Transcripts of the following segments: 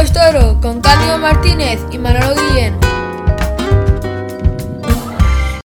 es Toro con Cándido Martínez y Manolo Guillén.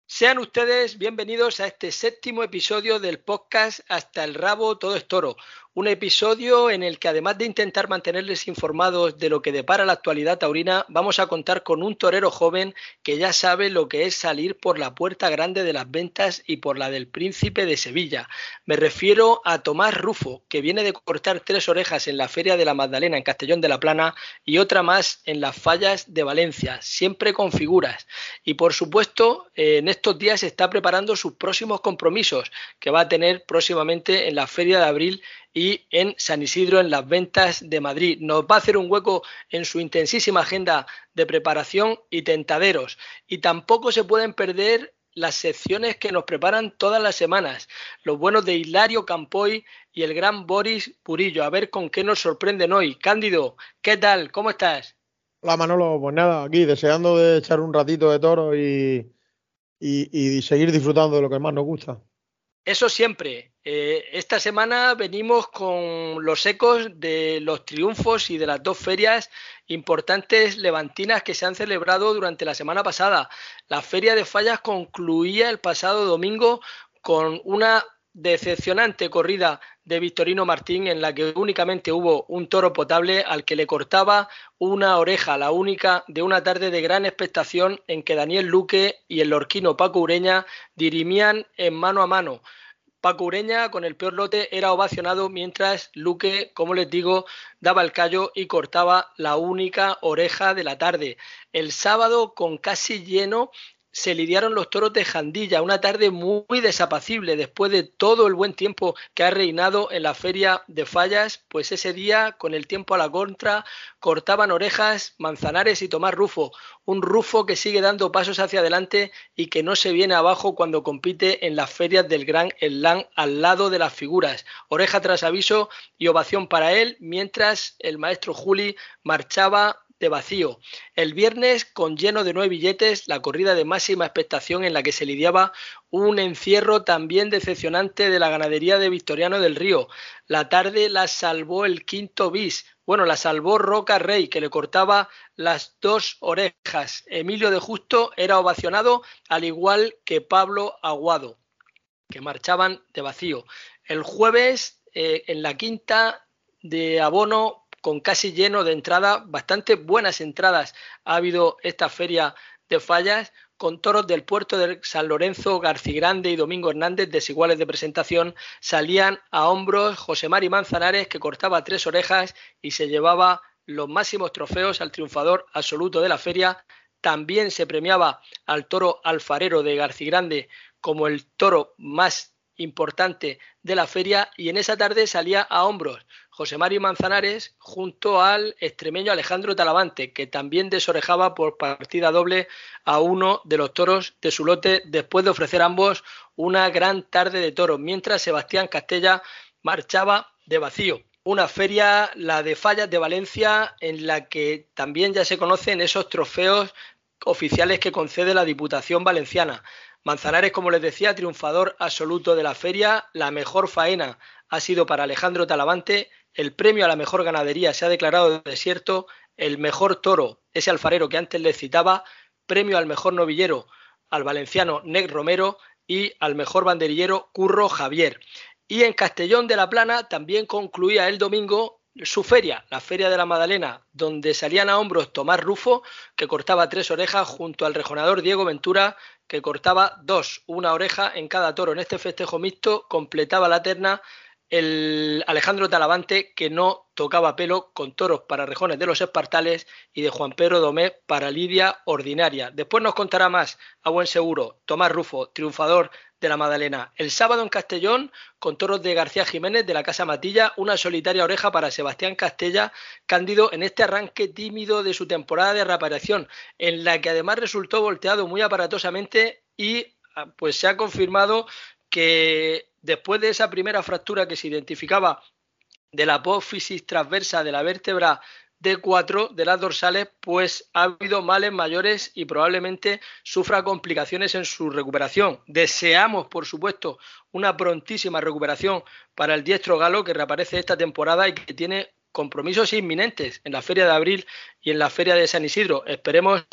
Sean ustedes bienvenidos a este séptimo episodio del podcast Hasta el rabo todo es toro, un episodio en el que además de intentar mantenerles informados de lo que depara la actualidad taurina, vamos a contar con un torero joven que ya sabe lo que es salir por la puerta grande de las ventas y por la del príncipe de Sevilla. Me refiero a Tomás Rufo, que viene de cortar tres orejas en la Feria de la Magdalena en Castellón de la Plana y otra más en las fallas de Valencia, siempre con figuras. Y por supuesto, en estos días está preparando sus próximos compromisos que va a tener próximamente en la Feria de Abril y en San Isidro en las ventas de Madrid. Nos va a hacer un hueco en su intensísima agenda de preparación y tentaderos. Y tampoco se pueden perder las secciones que nos preparan todas las semanas. Los buenos de Hilario Campoy y el gran Boris Purillo. A ver con qué nos sorprenden hoy. Cándido, ¿qué tal? ¿Cómo estás? Hola Manolo, pues nada, aquí deseando de echar un ratito de toro y, y seguir disfrutando de lo que más nos gusta. Eso siempre. Eh, esta semana venimos con los ecos de los triunfos y de las dos ferias importantes levantinas que se han celebrado durante la semana pasada. La Feria de Fallas concluía el pasado domingo con una decepcionante corrida de Victorino Martín en la que únicamente hubo un toro potable al que le cortaba una oreja, la única de una tarde de gran expectación en que Daniel Luque y el lorquino Paco Ureña dirimían en mano a mano. Paco Ureña con el peor lote era ovacionado mientras Luque, como les digo, daba el callo y cortaba la única oreja de la tarde. El sábado con casi lleno se lidiaron los toros de Jandilla, una tarde muy desapacible después de todo el buen tiempo que ha reinado en la feria de fallas, pues ese día, con el tiempo a la contra, cortaban orejas Manzanares y Tomás Rufo, un Rufo que sigue dando pasos hacia adelante y que no se viene abajo cuando compite en las ferias del Gran Eslán al lado de las figuras. Oreja tras aviso y ovación para él, mientras el maestro Juli marchaba vacío. El viernes, con lleno de nueve billetes, la corrida de máxima expectación en la que se lidiaba un encierro también decepcionante de la ganadería de Victoriano del Río. La tarde la salvó el quinto bis. Bueno, la salvó Roca Rey, que le cortaba las dos orejas. Emilio de Justo era ovacionado, al igual que Pablo Aguado, que marchaban de vacío. El jueves, eh, en la quinta de abono, con casi lleno de entradas, bastante buenas entradas ha habido esta feria de fallas con toros del puerto de San Lorenzo, Grande y Domingo Hernández, desiguales de presentación, salían a hombros José Mari Manzanares, que cortaba tres orejas y se llevaba los máximos trofeos al triunfador absoluto de la feria. También se premiaba al toro alfarero de Grande como el toro más importante de la feria y en esa tarde salía a hombros José Mario Manzanares junto al extremeño Alejandro Talavante, que también desorejaba por partida doble a uno de los toros de su lote después de ofrecer ambos una gran tarde de toros, mientras Sebastián Castella marchaba de vacío. Una feria, la de Fallas de Valencia, en la que también ya se conocen esos trofeos oficiales que concede la Diputación Valenciana. Manzanares, como les decía, triunfador absoluto de la feria, la mejor faena ha sido para Alejandro Talavante, el premio a la mejor ganadería se ha declarado desierto, el mejor toro, ese alfarero que antes le citaba, premio al mejor novillero al valenciano Nec Romero y al mejor banderillero Curro Javier. Y en Castellón de la Plana también concluía el domingo su feria, la Feria de la Madalena, donde salían a hombros Tomás Rufo, que cortaba tres orejas, junto al rejonador Diego Ventura, que cortaba dos, una oreja en cada toro. En este festejo mixto completaba la terna el Alejandro Talavante, que no tocaba pelo con toros para rejones de los espartales y de Juan Pedro Domé para Lidia Ordinaria. Después nos contará más, a buen seguro, Tomás Rufo, triunfador de la Madalena. El sábado en Castellón, con toros de García Jiménez de la Casa Matilla, una solitaria oreja para Sebastián Castella, cándido en este arranque tímido de su temporada de reaparición, en la que además resultó volteado muy aparatosamente y ah, pues se ha confirmado que después de esa primera fractura que se identificaba de la apófisis transversa de la vértebra D4 de las dorsales, pues ha habido males mayores y probablemente sufra complicaciones en su recuperación. Deseamos, por supuesto, una prontísima recuperación para el diestro galo que reaparece esta temporada y que tiene compromisos inminentes en la Feria de Abril y en la Feria de San Isidro. Esperemos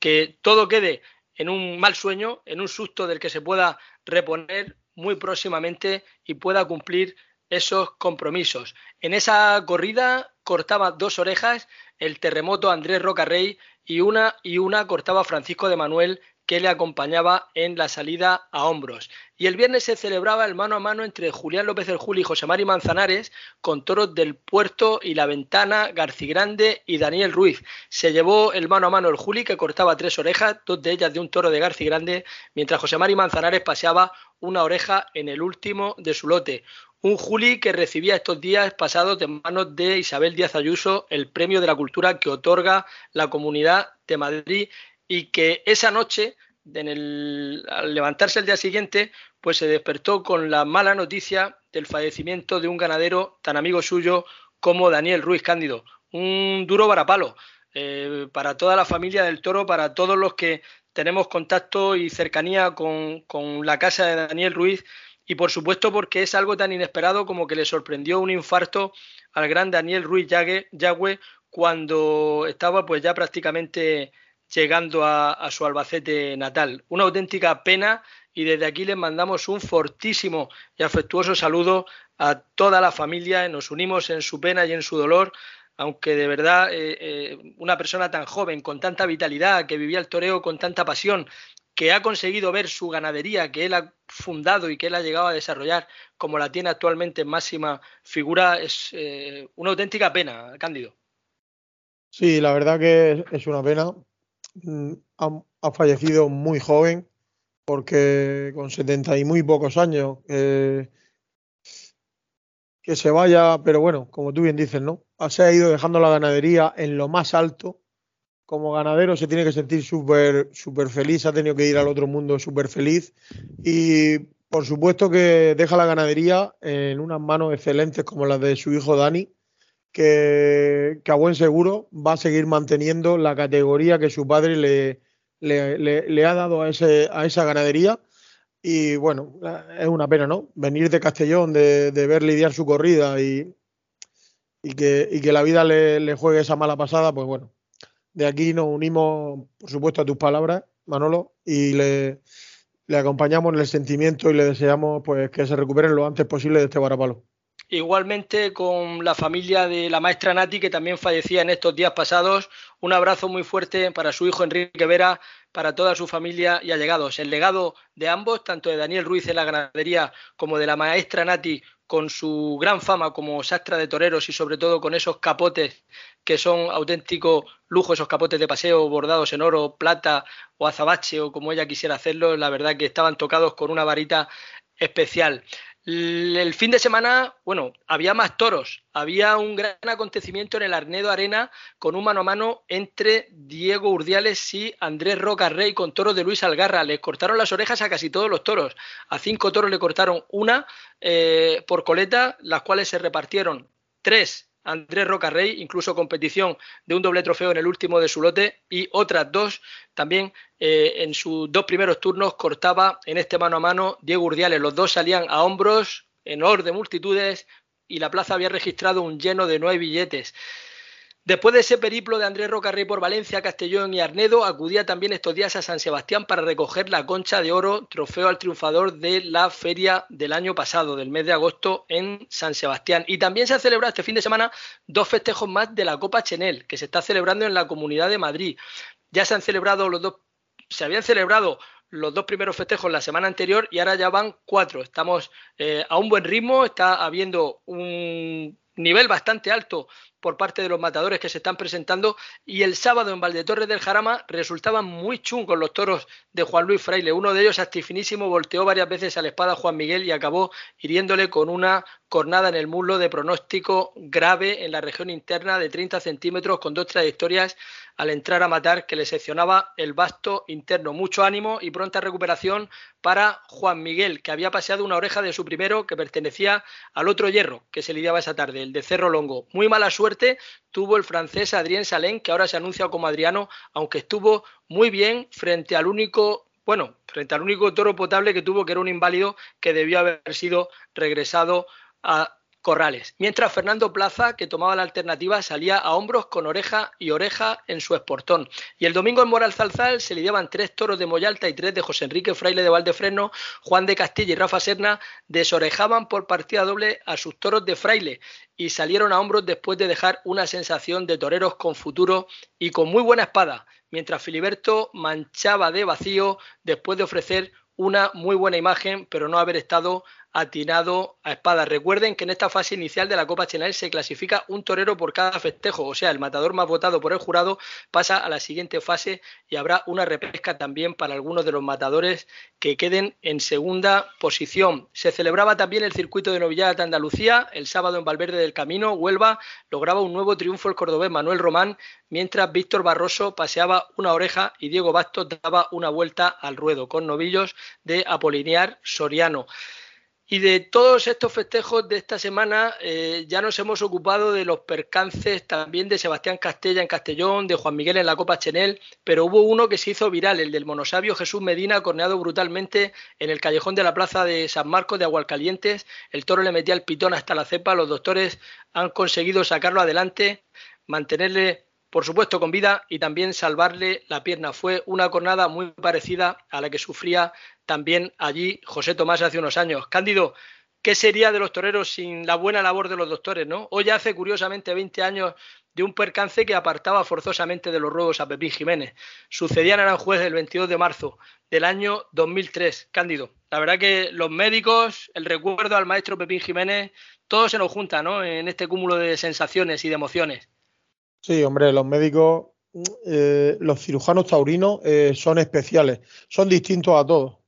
que todo quede en un mal sueño, en un susto del que se pueda reponer muy próximamente y pueda cumplir esos compromisos. En esa corrida cortaba dos orejas el terremoto Andrés Rocarrey y una y una cortaba Francisco de Manuel que le acompañaba en la salida a hombros. Y el viernes se celebraba el mano a mano entre Julián López del Juli y José Mari Manzanares con toros del Puerto y La Ventana, Grande y Daniel Ruiz. Se llevó el mano a mano el Juli que cortaba tres orejas, dos de ellas de un toro de Grande, mientras José Mari Manzanares paseaba una oreja en el último de su lote. Un Juli que recibía estos días pasados de manos de Isabel Díaz Ayuso el premio de la cultura que otorga la Comunidad de Madrid y que esa noche, al levantarse el día siguiente, pues se despertó con la mala noticia del fallecimiento de un ganadero tan amigo suyo como Daniel Ruiz Cándido. Un duro varapalo eh, para toda la familia del toro, para todos los que tenemos contacto y cercanía con, con la casa de Daniel Ruiz y por supuesto porque es algo tan inesperado como que le sorprendió un infarto al gran Daniel Ruiz Yagüe cuando estaba pues ya prácticamente llegando a, su Albacete natal. Una auténtica pena y desde aquí les mandamos un fortísimo y afectuoso saludo a toda la familia. Nos unimos en su pena y en su dolor, aunque de verdad eh, eh, una persona tan joven, con tanta vitalidad, que vivía el toreo con tanta pasión, que ha conseguido ver su ganadería que él ha fundado y que él ha llegado a desarrollar como la tiene actualmente en máxima figura, es eh, una auténtica pena, Cándido. Sí, la verdad que es una pena Mm, ha, fallecido muy joven, porque con 70 y muy pocos años, eh, que se vaya, pero bueno, como tú bien dices, ¿no? Se ha ido dejando la ganadería en lo más alto. Como ganadero se tiene que sentir súper súper feliz, ha tenido que ir al otro mundo súper feliz y por supuesto que deja la ganadería en unas manos excelentes como las de su hijo Dani, que, a buen seguro va a seguir manteniendo la categoría que su padre le, le, ha dado a, ese, a esa ganadería. Y bueno, es una pena, ¿no? Venir de Castellón, de, ver lidiar su corrida y, y, que, y que la vida le, juegue esa mala pasada, pues bueno, de aquí nos unimos, por supuesto, a tus palabras, Manolo, y le, acompañamos en el sentimiento y le deseamos pues que se recuperen lo antes posible de este varapalo. Igualmente con la familia de la maestra Nati, que también fallecía en estos días pasados. Un abrazo muy fuerte para su hijo Enrique Vera, para toda su familia y allegados. El legado de ambos, tanto de Daniel Ruiz en la ganadería como de la maestra Nati, con su gran fama como sastra de toreros y sobre todo con esos capotes que son auténtico lujo, esos capotes de paseo bordados en oro, plata o azabache o como ella quisiera hacerlo, la verdad que estaban tocados con una varita especial. El fin de semana, bueno, había más toros. Había un gran acontecimiento en el Arnedo Arena con un mano a mano entre Diego Urdiales y Andrés Roca Rey con toros de Luis Algarra. Les cortaron las orejas a casi todos los toros. A cinco toros le cortaron una eh, por coleta, las cuales se repartieron tres Andrés Rocarrey, incluso competición de un doble trofeo en el último de su lote y otras dos también eh, en sus dos primeros turnos cortaba en este mano a mano Diego Urdiales. Los dos salían a hombros en orden de multitudes y la plaza había registrado un lleno de nueve billetes. Después de ese periplo de Andrés Rocarrey por Valencia, Castellón y Arnedo, acudía también estos días a San Sebastián para recoger la concha de oro, trofeo al triunfador de la feria del año pasado, del mes de agosto en San Sebastián. Y también se ha celebrado este fin de semana dos festejos más de la Copa Chenel, que se está celebrando en la Comunidad de Madrid. Ya se han celebrado los dos, se habían celebrado los dos primeros festejos la semana anterior y ahora ya van cuatro. Estamos eh, a un buen ritmo, está habiendo un nivel bastante alto por parte de los matadores que se están presentando y el sábado en Valdetorres del Jarama resultaban muy chungos los toros de Juan Luis Fraile. Uno de ellos, actifinísimo, volteó varias veces a la espada a Juan Miguel y acabó hiriéndole con una cornada en el muslo de pronóstico grave en la región interna de 30 centímetros con dos trayectorias al entrar a matar que le seccionaba el vasto interno. Mucho ánimo y pronta recuperación para Juan Miguel, que había paseado una oreja de su primero que pertenecía al otro hierro que se lidiaba esa tarde, el de Cerro Longo. Muy mala suerte tuvo el francés Adrien Salén, que ahora se anuncia como Adriano, aunque estuvo muy bien frente al único bueno, frente al único toro potable que tuvo, que era un inválido que debió haber sido regresado a corrales, mientras Fernando Plaza, que tomaba la alternativa, salía a hombros con oreja y oreja en su esportón. Y el domingo en Moral Zalzal se lidiaban tres toros de Moyalta y tres de José Enrique Fraile de Valdefreno, Juan de Castilla y Rafa Serna desorejaban por partida doble a sus toros de Fraile y salieron a hombros después de dejar una sensación de toreros con futuro y con muy buena espada, mientras Filiberto manchaba de vacío después de ofrecer una muy buena imagen, pero no haber estado atinado a espada. Recuerden que en esta fase inicial de la Copa Chenal se clasifica un torero por cada festejo, o sea, el matador más votado por el jurado pasa a la siguiente fase y habrá una repesca también para algunos de los matadores que queden en segunda posición. Se celebraba también el circuito de novillada de Andalucía, el sábado en Valverde del Camino, Huelva, lograba un nuevo triunfo el cordobés Manuel Román, mientras Víctor Barroso paseaba una oreja y Diego Bastos daba una vuelta al ruedo con novillos de Apolinear Soriano. Y de todos estos festejos de esta semana eh, ya nos hemos ocupado de los percances también de Sebastián Castella en Castellón, de Juan Miguel en la Copa Chenel, pero hubo uno que se hizo viral, el del monosabio Jesús Medina, corneado brutalmente en el callejón de la plaza de San Marcos de Agualcalientes. El toro le metía el pitón hasta la cepa, los doctores han conseguido sacarlo adelante, mantenerle por supuesto con vida y también salvarle la pierna. Fue una cornada muy parecida a la que sufría también allí José Tomás hace unos años. Cándido, ¿qué sería de los toreros sin la buena labor de los doctores? Hoy hace curiosamente 20 años de un percance que apartaba forzosamente de los ruegos a Pepín Jiménez. Sucedía en Aranjuez el 22 de marzo del año 2003. Cándido, la verdad que los médicos, el recuerdo al maestro Pepín Jiménez, todo se nos junta ¿no? en este cúmulo de sensaciones y de emociones. Sí, hombre, los médicos, eh, los cirujanos taurinos eh, son especiales, son distintos a todos,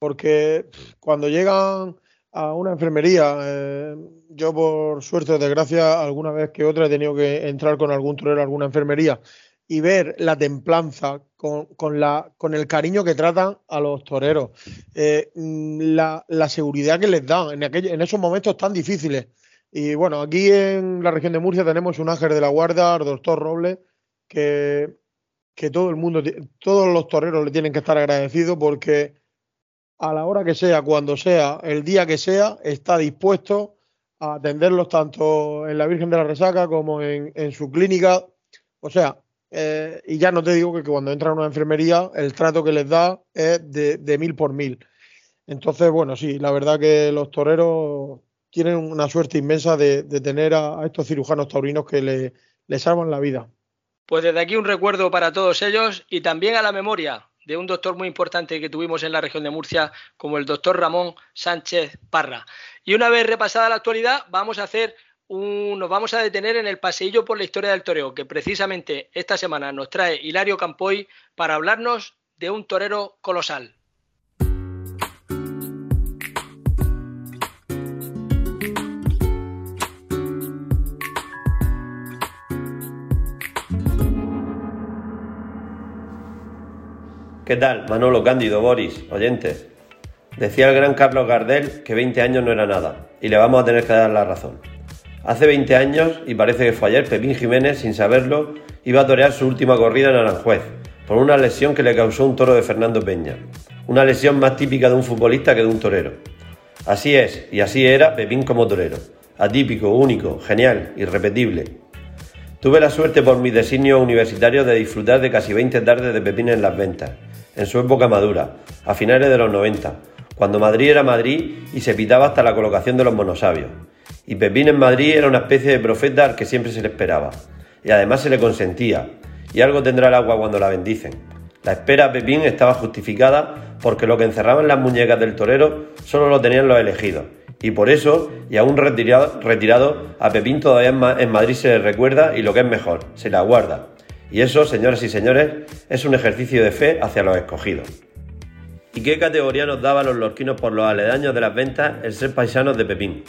porque cuando llegan a una enfermería, eh, yo por suerte desgracia, alguna vez que otra he tenido que entrar con algún torero a alguna enfermería y ver la templanza, con, con, la, con el cariño que tratan a los toreros, la, la, seguridad que les dan en, aquel, en esos momentos tan difíciles. Y bueno, aquí en la región de Murcia tenemos un ángel de la guarda, el doctor Robles, que, que todo el mundo, todos los toreros le tienen que estar agradecidos porque a la hora que sea, cuando sea, el día que sea, está dispuesto a atenderlos tanto en la Virgen de la Resaca como en, en su clínica. O sea, eh, y ya no te digo que, cuando entran a una enfermería, el trato que les da es de, de mil por mil. Entonces, bueno, sí, la verdad que los toreros tienen una suerte inmensa de, tener a, estos cirujanos taurinos que le, le salvan la vida. Pues desde aquí un recuerdo para todos ellos y también a la memoria de un doctor muy importante que tuvimos en la región de Murcia, como el doctor Ramón Sánchez Parra. Y una vez repasada la actualidad, vamos a hacer un, nos vamos a detener en el paseillo por la historia del toreo, que precisamente esta semana nos trae Hilario Campoy para hablarnos de un torero colosal. ¿Qué tal? Manolo Cándido, Boris, oyentes. Decía el gran Carlos Gardel que 20 años no era nada, y le vamos a tener que dar la razón. Hace 20 años, y parece que fue ayer, Pepín Jiménez, sin saberlo, iba a torear su última corrida en Aranjuez, por una lesión que le causó un toro de Fernando Peña. Una lesión más típica de un futbolista que de un torero. Así es, y así era Pepín como torero. Atípico, único, genial, irrepetible. Tuve la suerte por mi designio universitario de disfrutar de casi 20 tardes de Pepín en las ventas en su época madura, a finales de los 90, cuando Madrid era Madrid y se pitaba hasta la colocación de los monosabios. Y Pepín en Madrid era una especie de profeta al que siempre se le esperaba, y además se le consentía, y algo tendrá el agua cuando la bendicen. La espera a Pepín estaba justificada porque lo que encerraban las muñecas del torero solo lo tenían los elegidos, y por eso, y aún retirado, retirado a Pepín todavía en Madrid se le recuerda y lo que es mejor, se le aguarda, y eso, señoras y señores, es un ejercicio de fe hacia los escogidos. ¿Y qué categoría nos daban los lorquinos por los aledaños de las ventas el ser paisanos de Pepín?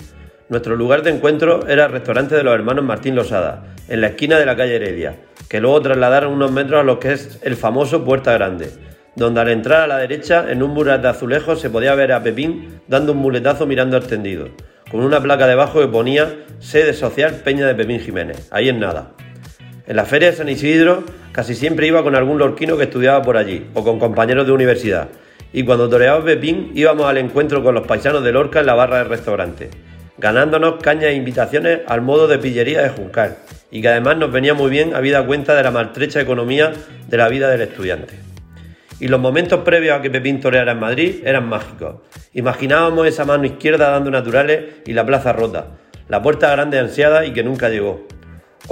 Nuestro lugar de encuentro era el restaurante de los hermanos Martín Losada, en la esquina de la calle Heredia, que luego trasladaron unos metros a lo que es el famoso Puerta Grande, donde al entrar a la derecha, en un mural de azulejos, se podía ver a Pepín dando un muletazo mirando al tendido, con una placa debajo que ponía Sede Social Peña de Pepín Jiménez. Ahí en nada. En la feria de San Isidro casi siempre iba con algún lorquino que estudiaba por allí o con compañeros de universidad. Y cuando toreaba Pepín íbamos al encuentro con los paisanos de Lorca en la barra del restaurante. ganándonos cañas e invitaciones al modo de pillería de Juncal, y que además nos venía muy bien habida cuenta de la maltrecha economía de la vida del estudiante. Y los momentos previos a que Pepín toreara en Madrid eran mágicos. Imaginábamos esa mano izquierda dando naturales y la plaza rota, la puerta grande ansiada y que nunca llegó.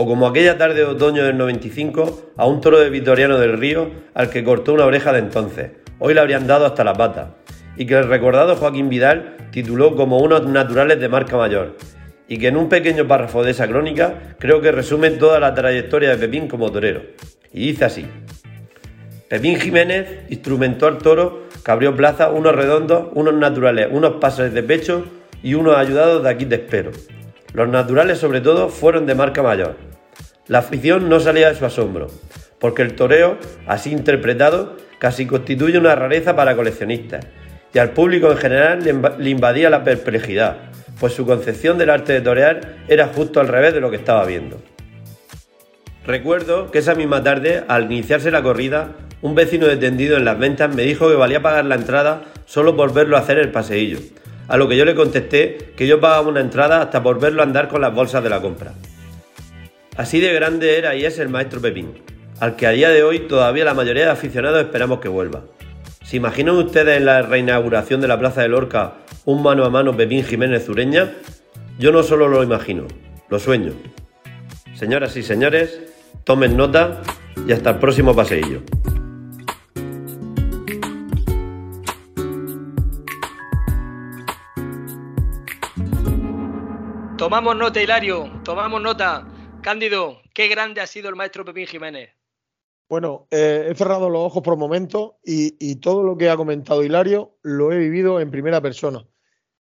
O como aquella tarde de otoño del 95, a un toro de Vitoriano del Río al que cortó una oreja de entonces. Hoy le habrían dado hasta la pata. Y que el recordado Joaquín Vidal tituló como unos naturales de marca mayor. Y que en un pequeño párrafo de esa crónica creo que resume toda la trayectoria de Pepín como torero. Y dice así. Pepín Jiménez instrumentó al toro que abrió plaza unos redondos, unos naturales, unos pases de pecho y unos ayudados de aquí te espero. Los naturales sobre todo fueron de marca mayor. La afición no salía de su asombro, porque el toreo, así interpretado, casi constituye una rareza para coleccionistas, y al público en general le invadía la perplejidad, pues su concepción del arte de torear era justo al revés de lo que estaba viendo. Recuerdo que esa misma tarde, al iniciarse la corrida, un vecino detendido en las ventas me dijo que valía pagar la entrada solo por verlo hacer el paseillo, a lo que yo le contesté que yo pagaba una entrada hasta por verlo andar con las bolsas de la compra. Así de grande era y es el maestro Pepín, al que a día de hoy todavía la mayoría de aficionados esperamos que vuelva. ¿Se imaginan ustedes en la reinauguración de la Plaza de Lorca un mano a mano Pepín Jiménez Zureña? Yo no solo lo imagino, lo sueño. Señoras y señores, tomen nota y hasta el próximo paseillo. Tomamos nota, Hilario, tomamos nota. Cándido, qué grande ha sido el maestro Pepín Jiménez. Bueno, eh, he cerrado los ojos por momentos y, y, todo lo que ha comentado Hilario lo he vivido en primera persona.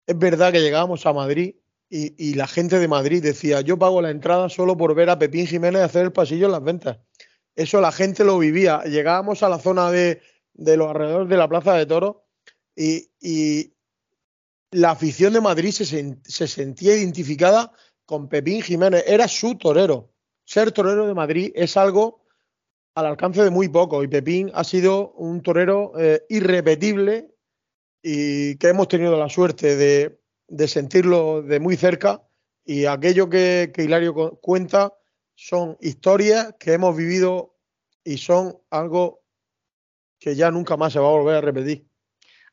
Es verdad que llegábamos a Madrid y, la gente de Madrid decía, yo pago la entrada solo por ver a Pepín Jiménez hacer el pasillo en las ventas. Eso la gente lo vivía. Llegábamos a la zona de, de los alrededores de la Plaza de Toros y, la afición de Madrid se, sentía identificada con Pepín Jiménez, era su torero. Ser torero de Madrid es algo al alcance de muy poco y Pepín ha sido un torero eh, irrepetible y que hemos tenido la suerte de, sentirlo de muy cerca y aquello que, que Hilario cuenta son historias que hemos vivido y son algo que ya nunca más se va a volver a repetir.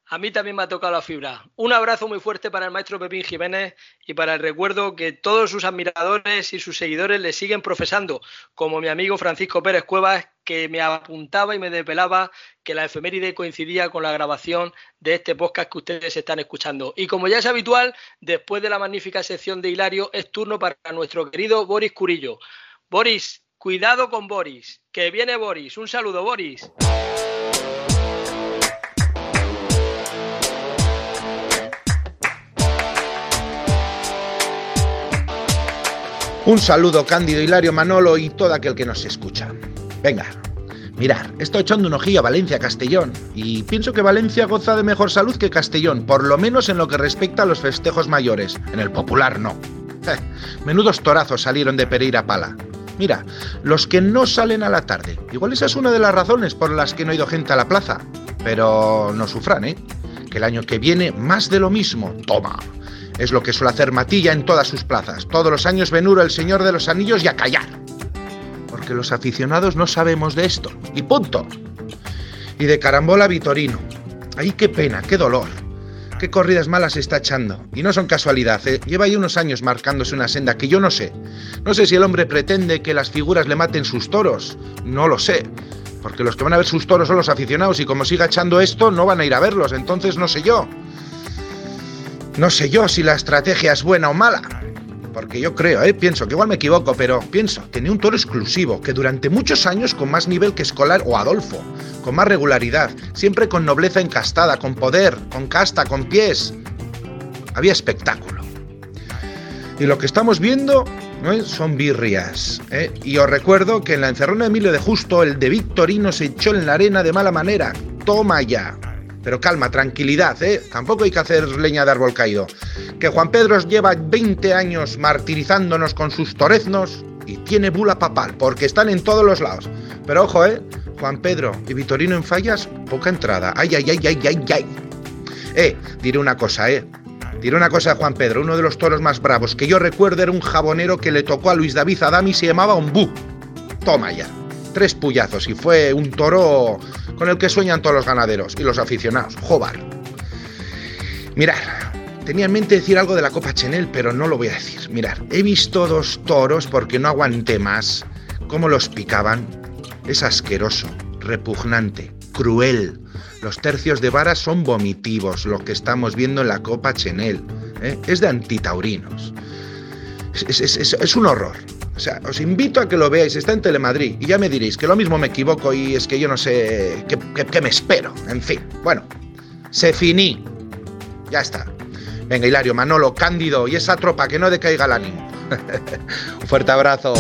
A mí también me ha tocado la fibra. Un abrazo muy fuerte para el maestro Pepín Jiménez y para el recuerdo que todos sus admiradores y sus seguidores le siguen profesando, como mi amigo Francisco Pérez Cuevas, que me apuntaba y me desvelaba que la efeméride coincidía con la grabación de este podcast que ustedes están escuchando. Y como ya es habitual, después de la magnífica sección de Hilario, es turno para nuestro querido Boris Curillo. Boris, cuidado con Boris, que viene Boris. Un saludo, Boris. Un saludo Cándido, Hilario, Manolo y todo aquel que nos escucha. Venga, mirar, estoy echando un ojillo a Valencia, Castellón, y pienso que Valencia goza de mejor salud que Castellón, por lo menos en lo que respecta a los festejos mayores. En el popular no. Eh, menudos torazos salieron de Pereira Pala. Mira, los que no salen a la tarde. Igual esa es una de las razones por las que no ha ido gente a la plaza. Pero no sufran, ¿eh? Que el año que viene más de lo mismo. Toma. Es lo que suele hacer Matilla en todas sus plazas. Todos los años Venuro, el Señor de los Anillos y a callar. Porque los aficionados no sabemos de esto. Y punto. Y de carambola Vitorino. Ay, qué pena, qué dolor. Qué corridas malas está echando. Y no son casualidad, ¿eh? lleva ahí unos años marcándose una senda que yo no sé. No sé si el hombre pretende que las figuras le maten sus toros. No lo sé. Porque los que van a ver sus toros son los aficionados y como siga echando esto no van a ir a verlos. Entonces no sé yo. No sé yo si la estrategia es buena o mala. Porque yo creo, ¿eh? pienso que igual me equivoco, pero pienso, tenía un toro exclusivo, que durante muchos años con más nivel que Escolar o Adolfo, con más regularidad, siempre con nobleza encastada, con poder, con casta, con pies. Había espectáculo. Y lo que estamos viendo son birrias. ¿eh? Y os recuerdo que en la encerrona de Emilio de Justo, el de Victorino se echó en la arena de mala manera. Toma ya. Pero calma, tranquilidad, ¿eh? Tampoco hay que hacer leña de árbol caído. Que Juan Pedro lleva 20 años martirizándonos con sus toreznos y tiene bula papal, porque están en todos los lados. Pero ojo, ¿eh? Juan Pedro y Vitorino en fallas, poca entrada. Ay, ay, ay, ay, ay, ay. Eh, diré una cosa, ¿eh? Diré una cosa a Juan Pedro, uno de los toros más bravos que yo recuerdo era un jabonero que le tocó a Luis David Adami y se llamaba Ombú. Toma ya. Tres puyazos y fue un toro con el que sueñan todos los ganaderos y los aficionados. Jobar. Mirad, tenía en mente decir algo de la Copa Chenel, pero no lo voy a decir. Mirad, he visto dos toros porque no aguanté más. Cómo los picaban. Es asqueroso, repugnante, cruel. Los tercios de vara son vomitivos, lo que estamos viendo en la Copa Chenel. ¿eh? Es de antitaurinos. Es, un horror. O sea, os invito a que lo veáis, está en Telemadrid y ya me diréis que lo mismo me equivoco y es que yo no sé qué, me espero. En fin, bueno, se finí. Ya está. Venga, Hilario, Manolo, Cándido y esa tropa que no decaiga el ánimo. un fuerte abrazo.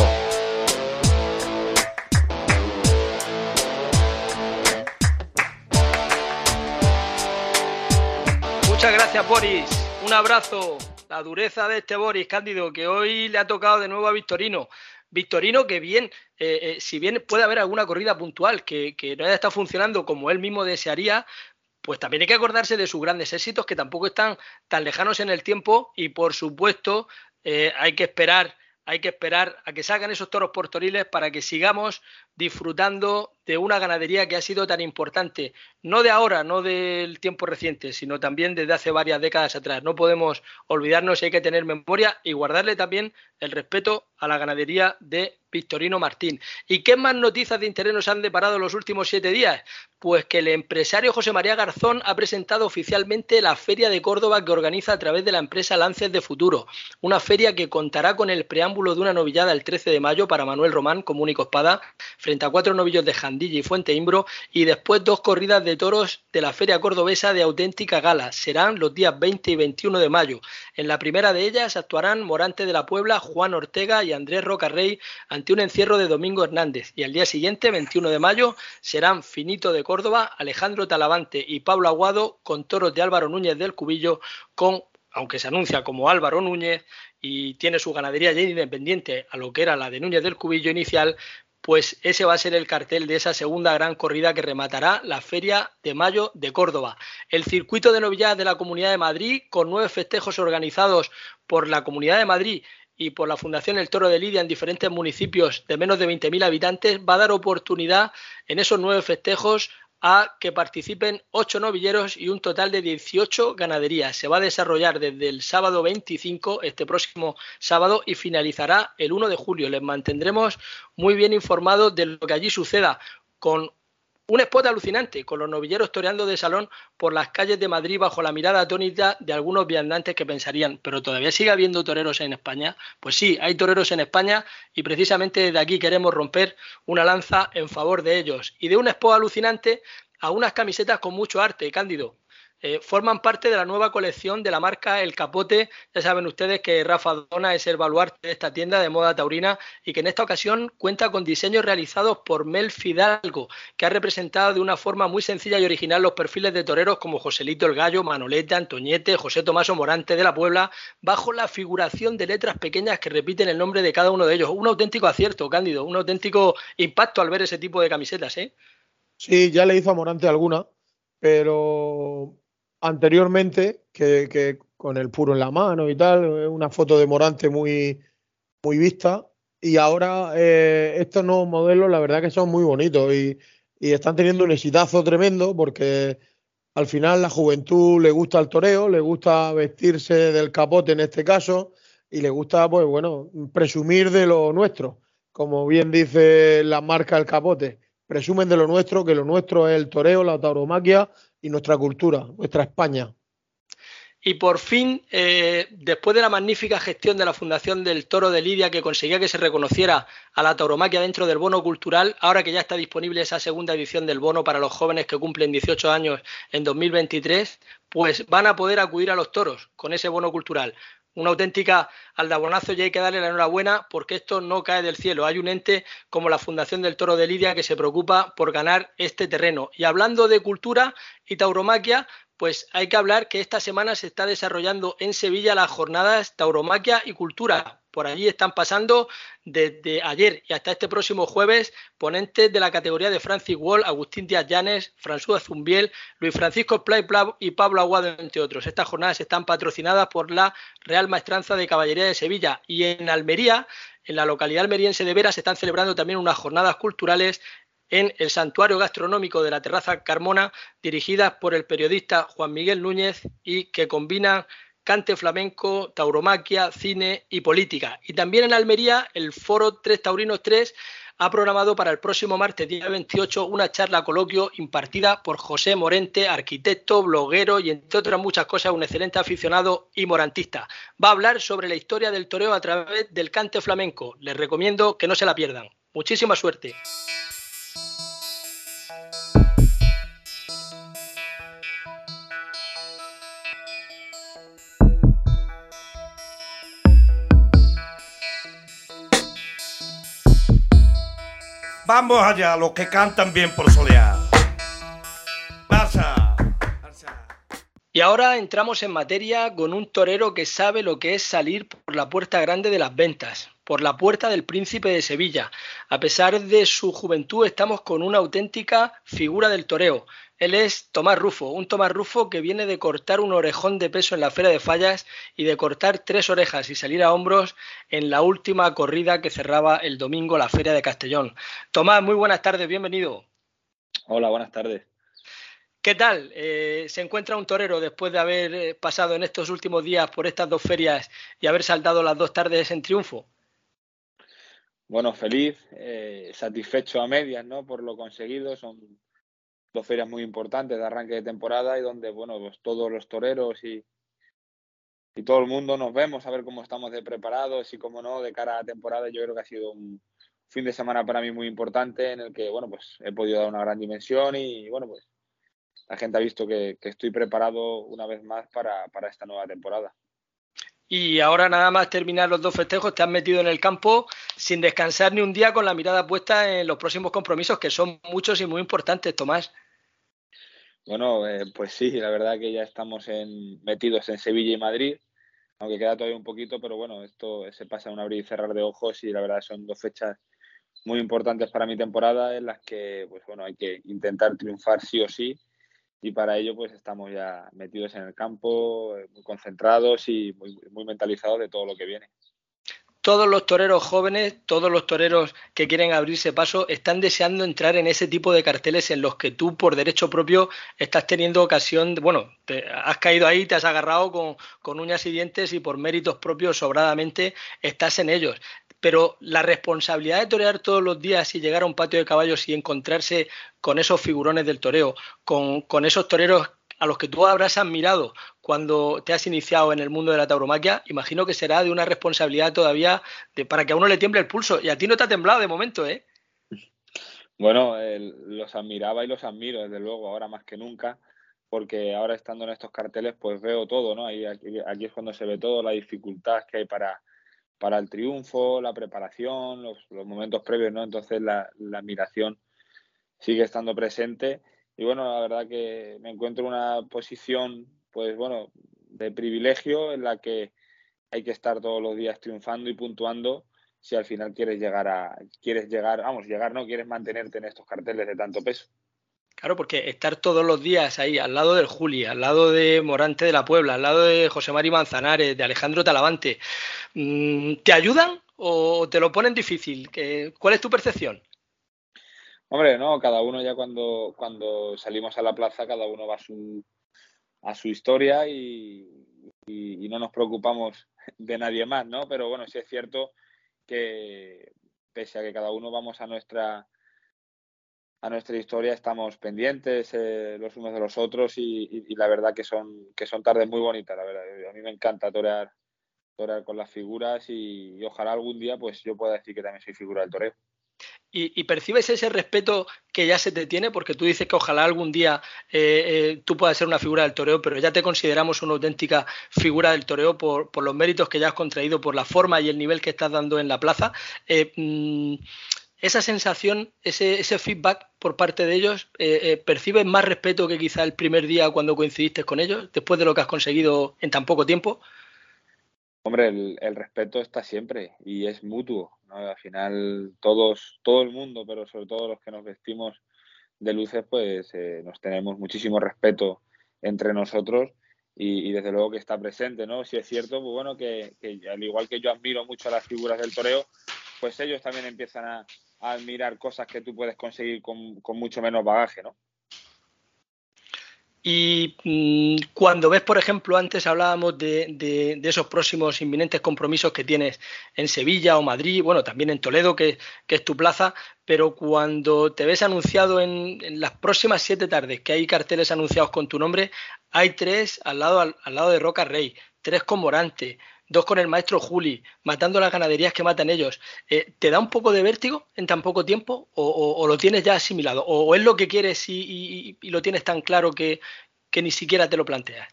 Muchas gracias, Boris. Un abrazo. La dureza de este Boris Cándido, que hoy le ha tocado de nuevo a Victorino. Victorino, que bien, eh, eh, si bien puede haber alguna corrida puntual que, que no haya estado funcionando como él mismo desearía, pues también hay que acordarse de sus grandes éxitos que tampoco están tan lejanos en el tiempo y por supuesto eh, hay que esperar hay que esperar a que salgan esos toros portoriles para que sigamos disfrutando de una ganadería que ha sido tan importante, no de ahora, no del tiempo reciente, sino también desde hace varias décadas atrás. No podemos olvidarnos y hay que tener memoria y guardarle también el respeto a la ganadería de Victorino Martín. ¿Y qué más noticias de interés nos han deparado los últimos siete días? Pues que el empresario José María Garzón ha presentado oficialmente la Feria de Córdoba que organiza a través de la empresa Lances de Futuro, una feria que contará con el preámbulo de una novillada el 13 de mayo para Manuel Román como único espada, frente a cuatro novillos de Jandilla y Fuente Imbro, y después dos corridas de toros de la Feria Cordobesa de auténtica gala. Serán los días 20 y 21 de mayo. En la primera de ellas actuarán Morante de la Puebla, Juan Ortega y Andrés Rocarrey ante un encierro de Domingo Hernández. Y al día siguiente, 21 de mayo, serán Finito de Córdoba, Alejandro Talavante y Pablo Aguado con toros de Álvaro Núñez del Cubillo, con, aunque se anuncia como Álvaro Núñez y tiene su ganadería ya independiente a lo que era la de Núñez del Cubillo inicial, pues ese va a ser el cartel de esa segunda gran corrida que rematará la Feria de Mayo de Córdoba. El circuito de novilladas de la Comunidad de Madrid, con nueve festejos organizados por la Comunidad de Madrid y por la Fundación El Toro de Lidia en diferentes municipios de menos de 20.000 habitantes, va a dar oportunidad en esos nueve festejos a que participen ocho novilleros y un total de 18 ganaderías. Se va a desarrollar desde el sábado 25, este próximo sábado, y finalizará el 1 de julio. Les mantendremos muy bien informados de lo que allí suceda con un spot alucinante, con los novilleros toreando de salón por las calles de Madrid bajo la mirada atónita de algunos viandantes que pensarían, pero todavía sigue habiendo toreros en España. Pues sí, hay toreros en España y precisamente desde aquí queremos romper una lanza en favor de ellos. Y de un spot alucinante a unas camisetas con mucho arte, Cándido. Eh, forman parte de la nueva colección de la marca El Capote. Ya saben ustedes que Rafa Dona es el baluarte de esta tienda de moda taurina y que en esta ocasión cuenta con diseños realizados por Mel Fidalgo, que ha representado de una forma muy sencilla y original los perfiles de toreros como Joselito el Gallo, Manolete, Antoñete, José Tomaso Morante de la Puebla, bajo la figuración de letras pequeñas que repiten el nombre de cada uno de ellos. Un auténtico acierto, Cándido, un auténtico impacto al ver ese tipo de camisetas, ¿eh? Sí, ya le hizo a Morante alguna, pero anteriormente, que, con el puro en la mano y tal, una foto de Morante muy, muy vista. Y ahora eh, estos nuevos modelos, la verdad que son muy bonitos y, y, están teniendo un exitazo tremendo porque al final la juventud le gusta el toreo, le gusta vestirse del capote en este caso y le gusta, pues bueno, presumir de lo nuestro. Como bien dice la marca El Capote, presumen de lo nuestro, que lo nuestro es el toreo, la tauromaquia y nuestra cultura, nuestra España. Y por fin, eh, después de la magnífica gestión de la Fundación del Toro de Lidia, que conseguía que se reconociera a la tauromaquia dentro del bono cultural, ahora que ya está disponible esa segunda edición del bono para los jóvenes que cumplen 18 años en 2023, pues van a poder acudir a los toros con ese bono cultural una auténtica aldabonazo y hay que darle la enhorabuena porque esto no cae del cielo. Hay un ente como la Fundación del Toro de Lidia que se preocupa por ganar este terreno. Y hablando de cultura y tauromaquia, pues hay que hablar que esta semana se está desarrollando en Sevilla las jornadas Tauromaquia y Cultura. Por allí están pasando desde ayer y hasta este próximo jueves ponentes de la categoría de Francis Wall, Agustín Díaz Llanes, François Zumbiel, Luis Francisco Play y Pablo Aguado, entre otros. Estas jornadas están patrocinadas por la Real Maestranza de Caballería de Sevilla y en Almería, en la localidad almeriense de Vera, se están celebrando también unas jornadas culturales en el Santuario Gastronómico de la Terraza Carmona, dirigidas por el periodista Juan Miguel Núñez y que combinan cante flamenco, tauromaquia, cine y política. Y también en Almería, el Foro 3 Taurinos 3 ha programado para el próximo martes, día 28, una charla coloquio impartida por José Morente, arquitecto, bloguero y, entre otras muchas cosas, un excelente aficionado y morantista. Va a hablar sobre la historia del toreo a través del cante flamenco. Les recomiendo que no se la pierdan. Muchísima suerte. Vamos allá, los que cantan bien por solear. Pasa. Y ahora entramos en materia con un torero que sabe lo que es salir por la puerta grande de las ventas, por la puerta del príncipe de Sevilla. A pesar de su juventud, estamos con una auténtica figura del toreo. Él es Tomás Rufo, un Tomás Rufo que viene de cortar un orejón de peso en la Feria de Fallas y de cortar tres orejas y salir a hombros en la última corrida que cerraba el domingo la Feria de Castellón. Tomás, muy buenas tardes, bienvenido. Hola, buenas tardes. ¿Qué tal? Eh, ¿Se encuentra un torero después de haber eh, pasado en estos últimos días por estas dos ferias y haber saldado las dos tardes en triunfo? Bueno, feliz, eh, satisfecho a medias, ¿no? Por lo conseguido. Son dos ferias muy importantes de arranque de temporada y donde, bueno, pues todos los toreros y, y todo el mundo nos vemos a ver cómo estamos de preparados y cómo no de cara a la temporada. Yo creo que ha sido un fin de semana para mí muy importante en el que, bueno, pues he podido dar una gran dimensión y, bueno, pues la gente ha visto que, estoy preparado una vez más para, para esta nueva temporada. Y ahora nada más terminar los dos festejos, te has metido en el campo sin descansar ni un día con la mirada puesta en los próximos compromisos, que son muchos y muy importantes, Tomás. Bueno, eh, pues sí, la verdad que ya estamos en, metidos en Sevilla y Madrid, aunque queda todavía un poquito, pero bueno, esto se pasa un abrir y cerrar de ojos y la verdad son dos fechas muy importantes para mi temporada en las que, pues bueno, hay que intentar triunfar sí o sí y para ello pues estamos ya metidos en el campo, eh, muy concentrados y muy, mentalizados de todo lo que viene. Todos los toreros jóvenes, todos los toreros que quieren abrirse paso, están deseando entrar en ese tipo de carteles en los que tú, por derecho propio, estás teniendo ocasión, bueno, te has caído ahí, te has agarrado con, con uñas y dientes y por méritos propios sobradamente estás en ellos pero la responsabilidad de torear todos los días y llegar a un patio de caballos y encontrarse con esos figurones del toreo, con, esos toreros a los que tú habrás admirado cuando te has iniciado en el mundo de la tauromaquia, imagino que será de una responsabilidad todavía para que a uno le tiemble el pulso. Y a ti no te ha temblado de momento, ¿eh? Bueno, los admiraba y los admiro, desde luego, ahora más que nunca, porque ahora estando en estos carteles, pues veo todo, ¿no? aquí, aquí es cuando se ve todo, la dificultad que hay para, para el triunfo, la preparación, los, momentos previos, ¿no? Entonces la, admiración sigue estando presente y bueno, la verdad que me encuentro en una posición, pues bueno, de privilegio en la que hay que estar todos los días triunfando y puntuando si al final quieres llegar a, quieres llegar, vamos, llegar no, quieres mantenerte en estos carteles de tanto peso. Claro, porque estar todos los días ahí, al lado del Juli, al lado de Morante de la Puebla, al lado de José Mari Manzanares, de Alejandro Talavante, mm, ¿te ayudan o te lo ponen difícil? ¿Cuál es tu percepción? Hombre, no, cada uno ya cuando, cuando salimos a la plaza, cada uno va a su, a su historia y, y no nos preocupamos de nadie más, ¿no? Pero bueno, sí es cierto que pese a que cada uno vamos a nuestra a nuestra historia estamos pendientes eh, los unos de los otros y, la verdad que son que son tardes muy bonitas la verdad. A mí me encanta torear torear con las figuras y, ojalá algún día pues yo pueda decir que también soy figura del toreo. Y, percibes ese respeto que ya se te tiene porque tú dices que ojalá algún día eh, eh, tú puedas ser una figura del toreo pero ya te consideramos una auténtica figura del toreo por, por los méritos que ya has contraído por la forma y el nivel que estás dando en la plaza. Mm, esa sensación, ese, feedback por parte de ellos, eh, eh, ¿percibes más respeto que quizá el primer día cuando coincidiste con ellos, después de lo que has conseguido en tan poco tiempo? Hombre, el, respeto está siempre y es mutuo. Al final, todos, todo el mundo, pero sobre todo los que nos vestimos de luces, pues eh, nos tenemos muchísimo respeto entre nosotros y, desde luego que está presente, ¿no? Si es cierto, pues bueno, que, al igual que yo admiro mucho a las figuras del toreo, pues ellos también empiezan a, admirar cosas que tú puedes conseguir con, mucho menos bagaje, ¿no? Y mm, cuando ves, por ejemplo, antes hablábamos de, esos próximos inminentes compromisos que tienes en Sevilla o Madrid, bueno, también en Toledo, que, es tu plaza, pero cuando te ves anunciado en, las próximas siete tardes, que hay carteles anunciados con tu nombre, hay tres al lado, al lado de Roca Rey, tres con Morante, dos con el maestro Juli, matando las ganaderías que matan ellos, eh, ¿te da un poco de vértigo en tan poco tiempo o, lo tienes ya asimilado? ¿O, es lo que quieres y, lo tienes tan claro que, ni siquiera te lo planteas?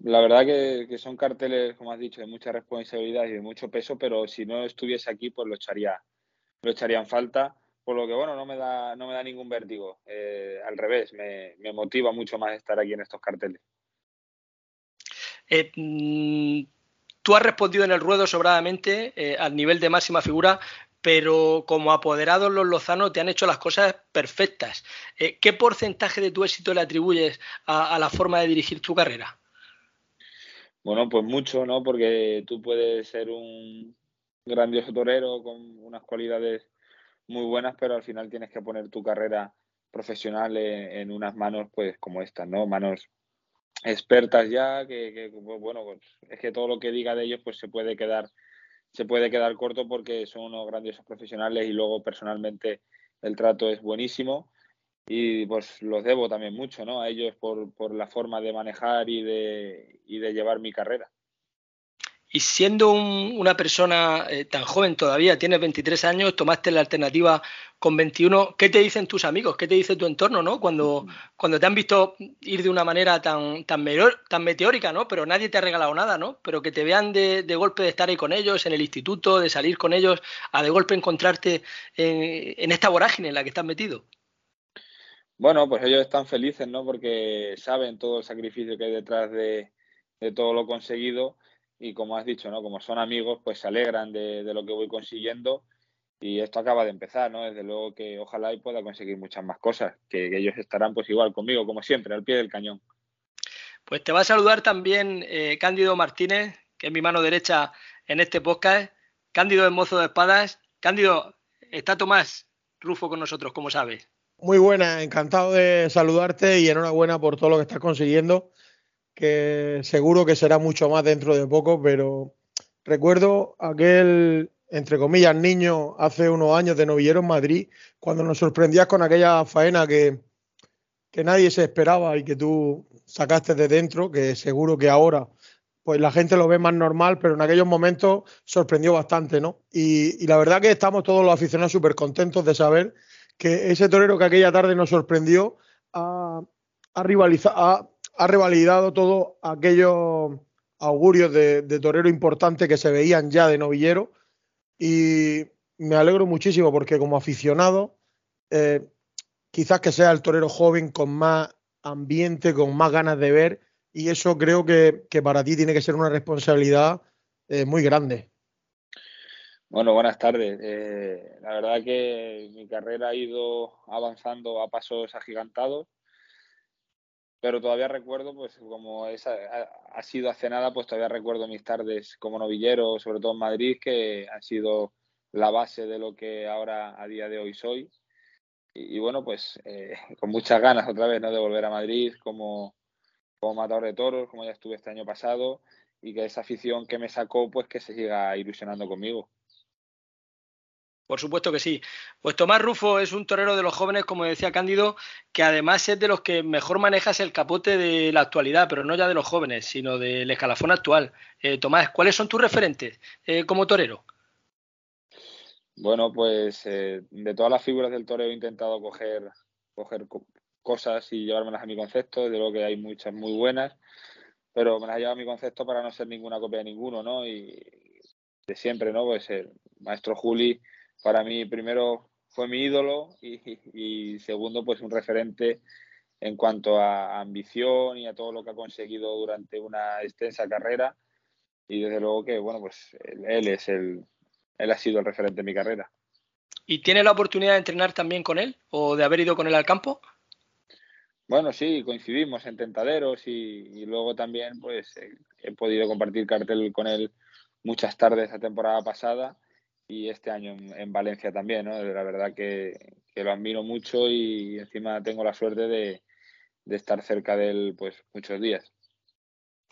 La verdad que, son carteles, como has dicho, de mucha responsabilidad y de mucho peso, pero si no estuviese aquí, pues lo echaría, lo echaría en falta. Por lo que bueno, no me da, no me da ningún vértigo. Eh, al revés, me motiva mucho más estar aquí en estos carteles. Eh, mm, tú has respondido en el ruedo sobradamente eh, al nivel de máxima figura, pero como apoderados los lozanos te han hecho las cosas perfectas. Eh, ¿Qué porcentaje de tu éxito le atribuyes a, la forma de dirigir tu carrera? Bueno, pues mucho, ¿no? Porque tú puedes ser un grandioso torero con unas cualidades muy buenas, pero al final tienes que poner tu carrera profesional en, en unas manos, pues como estas, ¿no? Manos expertas ya, que, bueno, pues, es que todo lo que diga de ellos pues se puede quedar se puede quedar corto porque son unos grandiosos profesionales y luego personalmente el trato es buenísimo y pues los debo también mucho ¿no? a ellos por, por la forma de manejar y de, y de llevar mi carrera. Y siendo una persona eh, tan joven todavía, tienes 23 años, tomaste la alternativa con 21, ¿qué te dicen tus amigos? ¿Qué te dice tu entorno, no? Cuando, cuando te han visto ir de una manera tan, tan, tan meteórica, ¿no? Pero nadie te ha regalado nada, ¿no? Pero que te vean de, golpe de estar ahí con ellos, en el instituto, de salir con ellos, a de golpe encontrarte en, esta vorágine en la que estás metido. Bueno, pues ellos están felices, ¿no? Porque saben todo el sacrificio que hay detrás de, de todo lo conseguido y como has dicho, ¿no? Como son amigos, pues se alegran de, lo que voy consiguiendo y esto acaba de empezar, ¿no? Desde luego que ojalá y pueda conseguir muchas más cosas, que, ellos estarán pues igual conmigo, como siempre, al pie del cañón. Pues te va a saludar también eh, Cándido Martínez, que es mi mano derecha en este podcast. Cándido es mozo de espadas. Cándido, está Tomás Rufo con nosotros, como sabes. Muy buena, encantado de saludarte y enhorabuena por todo lo que estás consiguiendo que seguro que será mucho más dentro de poco, pero recuerdo aquel, entre comillas, niño hace unos años de novillero en Madrid, cuando nos sorprendías con aquella faena que, que nadie se esperaba y que tú sacaste de dentro, que seguro que ahora pues la gente lo ve más normal, pero en aquellos momentos sorprendió bastante, ¿no? Y, la verdad que estamos todos los aficionados súper contentos de saber que ese torero que aquella tarde nos sorprendió ha, ha ha revalidado todos aquellos augurios de, torero importante que se veían ya de novillero y me alegro muchísimo porque como aficionado eh, quizás que sea el torero joven con más ambiente, con más ganas de ver y eso creo que, para ti tiene que ser una responsabilidad eh, muy grande. Bueno, buenas tardes. Eh, la verdad que mi carrera ha ido avanzando a pasos agigantados pero todavía recuerdo, pues como esa, ha, sido hace nada, pues todavía recuerdo mis tardes como novillero, sobre todo en Madrid, que han sido la base de lo que ahora a día de hoy soy. Y, bueno, pues eh, con muchas ganas otra vez ¿no? de volver a Madrid como, como matador de toros, como ya estuve este año pasado, y que esa afición que me sacó, pues que se siga ilusionando conmigo. Por supuesto que sí. Pues Tomás Rufo es un torero de los jóvenes, como decía Cándido, que además es de los que mejor manejas el capote de la actualidad, pero no ya de los jóvenes, sino del escalafón actual. Eh, Tomás, ¿cuáles son tus referentes eh, como torero? Bueno, pues eh, de todas las figuras del torero he intentado coger, cosas y llevármelas a mi concepto, de lo que hay muchas muy buenas, pero me las he llevado a mi concepto para no ser ninguna copia de ninguno, ¿no? Y de siempre, ¿no? Pues el maestro Juli para mí primero fue mi ídolo y, segundo pues un referente en cuanto a ambición y a todo lo que ha conseguido durante una extensa carrera y desde luego que bueno pues él, es el él ha sido el referente de mi carrera. ¿Y tiene la oportunidad de entrenar también con él o de haber ido con él al campo? Bueno, sí, coincidimos en Tentaderos y, luego también pues he podido compartir cartel con él muchas tardes la temporada pasada y este año en, Valencia también, ¿no? La verdad que, lo admiro mucho y encima tengo la suerte de, de estar cerca de él pues muchos días.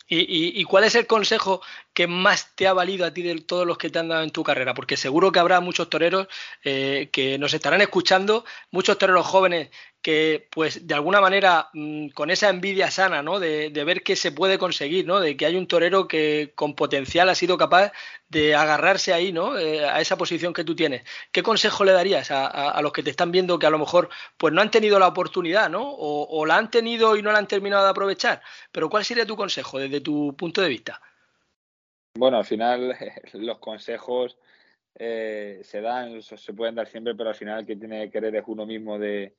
¿Y, cuál es el consejo que más te ha valido a ti de todos los que te han dado en tu carrera? Porque seguro que habrá muchos toreros eh, que nos estarán escuchando, muchos toreros jóvenes que pues de alguna manera mm, con esa envidia sana, ¿no? De, ver que se puede conseguir, ¿no? De que hay un torero que con potencial ha sido capaz de agarrarse ahí, ¿no? Eh, a esa posición que tú tienes. ¿Qué consejo le darías a, los que te están viendo que a lo mejor pues no han tenido la oportunidad, ¿no? O, la han tenido y no la han terminado de aprovechar. Pero ¿cuál sería tu consejo desde tu punto de vista? Bueno, al final los consejos eh, se dan, se pueden dar siempre, pero al final que tiene que querer es uno mismo de,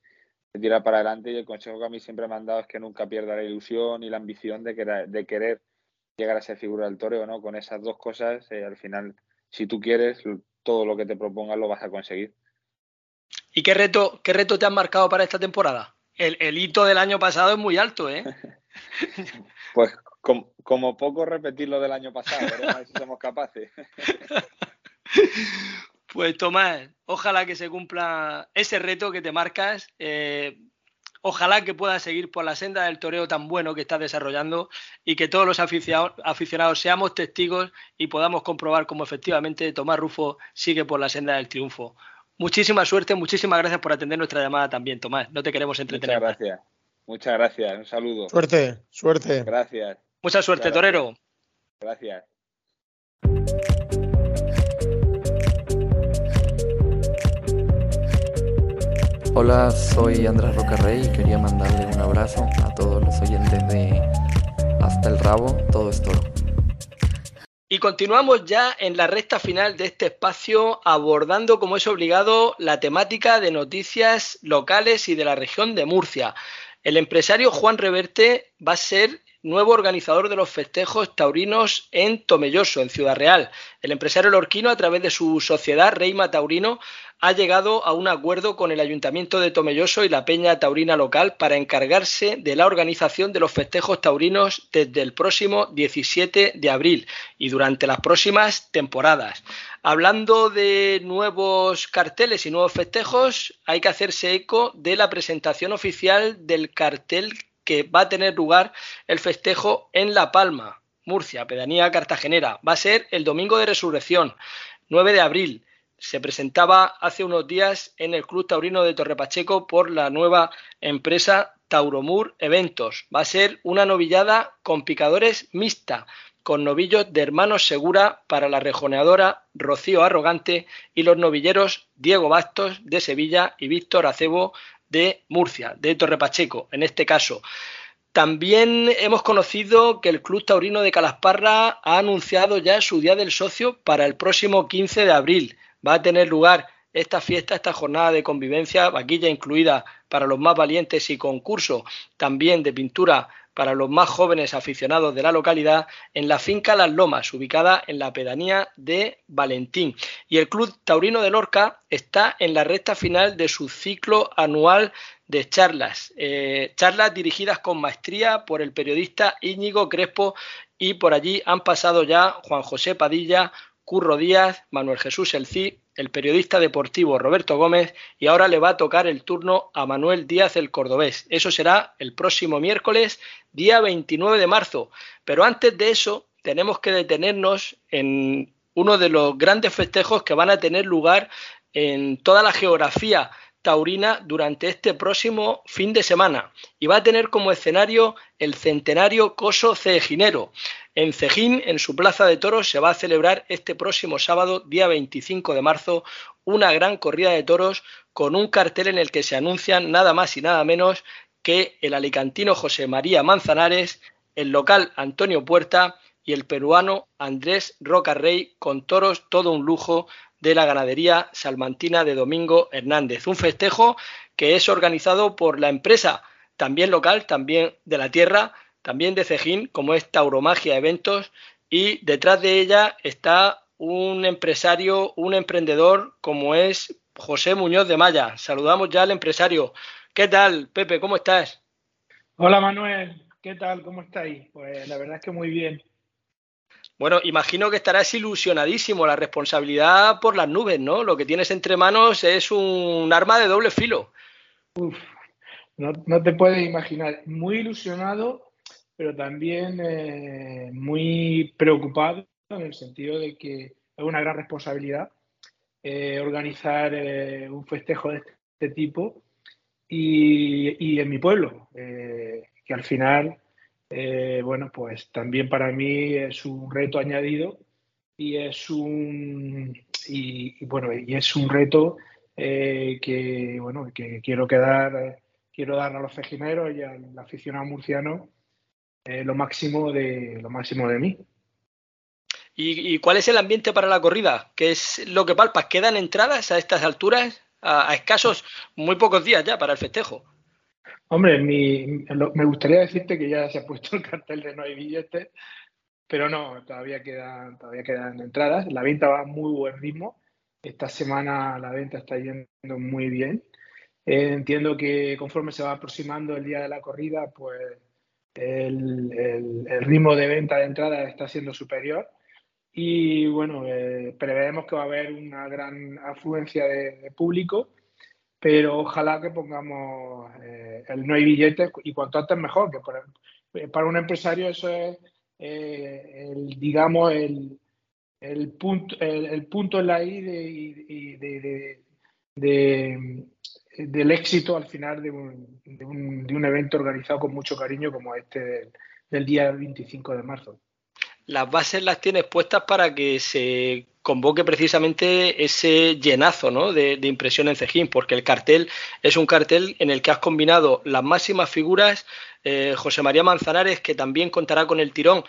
tirar para adelante y el consejo que a mí siempre me han dado es que nunca pierda la ilusión y la ambición de, de querer llegar a ser figura del toreo, ¿no? Con esas dos cosas, eh, al final, si tú quieres, todo lo que te propongas lo vas a conseguir. ¿Y qué reto, qué reto te han marcado para esta temporada? El, el hito del año pasado es muy alto, ¿eh? pues como, poco repetir lo del año pasado, a ver si somos capaces. Pues Tomás, ojalá que se cumpla ese reto que te marcas. Eh, ojalá que puedas seguir por la senda del toreo tan bueno que estás desarrollando y que todos los aficionados, seamos testigos y podamos comprobar cómo efectivamente Tomás Rufo sigue por la senda del triunfo. Muchísima suerte, muchísimas gracias por atender nuestra llamada también, Tomás. No te queremos entretener. Muchas gracias. Muchas gracias. Un saludo. Suerte, suerte. Gracias. Mucha suerte, torero. Gracias. Hola, soy Andrés Rocarrey y quería mandarle un abrazo a todos los oyentes de Hasta el Rabo, todo es toro. Y continuamos ya en la recta final de este espacio abordando, como es obligado, la temática de noticias locales y de la región de Murcia. El empresario Juan Reverte va a ser nuevo organizador de los festejos taurinos en Tomelloso, en Ciudad Real. El empresario lorquino, a través de su sociedad Reima Taurino, ha llegado a un acuerdo con el Ayuntamiento de Tomelloso y la Peña Taurina local para encargarse de la organización de los festejos taurinos desde el próximo 17 de abril y durante las próximas temporadas. Hablando de nuevos carteles y nuevos festejos, hay que hacerse eco de la presentación oficial del cartel que va a tener lugar el festejo en La Palma, Murcia, pedanía cartagenera. Va a ser el domingo de resurrección, 9 de abril se presentaba hace unos días en el Club Taurino de Torrepacheco por la nueva empresa Tauromur Eventos. Va a ser una novillada con picadores mixta, con novillos de hermanos Segura para la rejoneadora Rocío Arrogante y los novilleros Diego Bastos de Sevilla y Víctor Acebo de Murcia, de Torrepacheco, en este caso. También hemos conocido que el Club Taurino de Calasparra ha anunciado ya su Día del Socio para el próximo 15 de abril va a tener lugar esta fiesta, esta jornada de convivencia, vaquilla incluida para los más valientes y concurso también de pintura para los más jóvenes aficionados de la localidad en la finca Las Lomas, ubicada en la pedanía de Valentín. Y el Club Taurino de Lorca está en la recta final de su ciclo anual de charlas, eh, charlas dirigidas con maestría por el periodista Íñigo Crespo y por allí han pasado ya Juan José Padilla, Curro Díaz, Manuel Jesús Elcí, el periodista deportivo Roberto Gómez y ahora le va a tocar el turno a Manuel Díaz el Cordobés. Eso será el próximo miércoles, día 29 de marzo. Pero antes de eso, tenemos que detenernos en uno de los grandes festejos que van a tener lugar en toda la geografía taurina durante este próximo fin de semana y va a tener como escenario el centenario Coso Cejinero. En Cejín, en su plaza de toros, se va a celebrar este próximo sábado, día 25 de marzo, una gran corrida de toros con un cartel en el que se anuncian nada más y nada menos que el alicantino José María Manzanares, el local Antonio Puerta y el peruano Andrés Roca Rey con toros todo un lujo de la ganadería salmantina de Domingo Hernández. Un festejo que es organizado por la empresa también local, también de la tierra, también de Cejín, como es Tauromagia Eventos, y detrás de ella está un empresario, un emprendedor como es José Muñoz de Maya. Saludamos ya al empresario. ¿Qué tal, Pepe? ¿Cómo estás? Hola, Manuel. ¿Qué tal? ¿Cómo estáis? Pues la verdad es que muy bien. Bueno, imagino que estarás ilusionadísimo, la responsabilidad por las nubes, ¿no? Lo que tienes entre manos es un arma de doble filo. Uf, no, no te puedes imaginar. Muy ilusionado, pero también eh, muy preocupado en el sentido de que es una gran responsabilidad eh, organizar eh, un festejo de este tipo y, y en mi pueblo, que al final eh, bueno, pues también para mí es un reto añadido y es un y, bueno y es un reto eh, que bueno que quiero quedar quiero dar a los cejineros y al aficionado murciano eh, lo máximo de lo máximo de mí. ¿Y, cuál es el ambiente para la corrida? ¿Qué es lo que palpas? ¿Quedan entradas a estas alturas? a escasos muy pocos días ya para el festejo. Hombre, me gustaría decirte que ya se ha puesto el cartel de no hay billetes, pero no, todavía quedan, todavía quedan entradas. La venta va a muy buen ritmo. Esta semana la venta está yendo muy bien. Eh, entiendo que conforme se va aproximando el día de la corrida, pues el, ritmo de venta de entradas está siendo superior. Y bueno, eh, preveemos que va a haber una gran afluencia de público pero ojalá que pongamos eh, el no hay billetes y cuanto antes mejor, que eh, para un empresario eso es, eh, el, digamos, el, el, punto, el, punto en la I de, de, del éxito al final de un, un, de un, evento organizado con mucho cariño como este del, del día 25 de marzo. Las bases las tienes puestas para que se convoque precisamente ese llenazo ¿no? de, impresión en Cejín, porque el cartel es un cartel en el que has combinado las máximas figuras. Eh, José María Manzanares, que también contará con el tirón,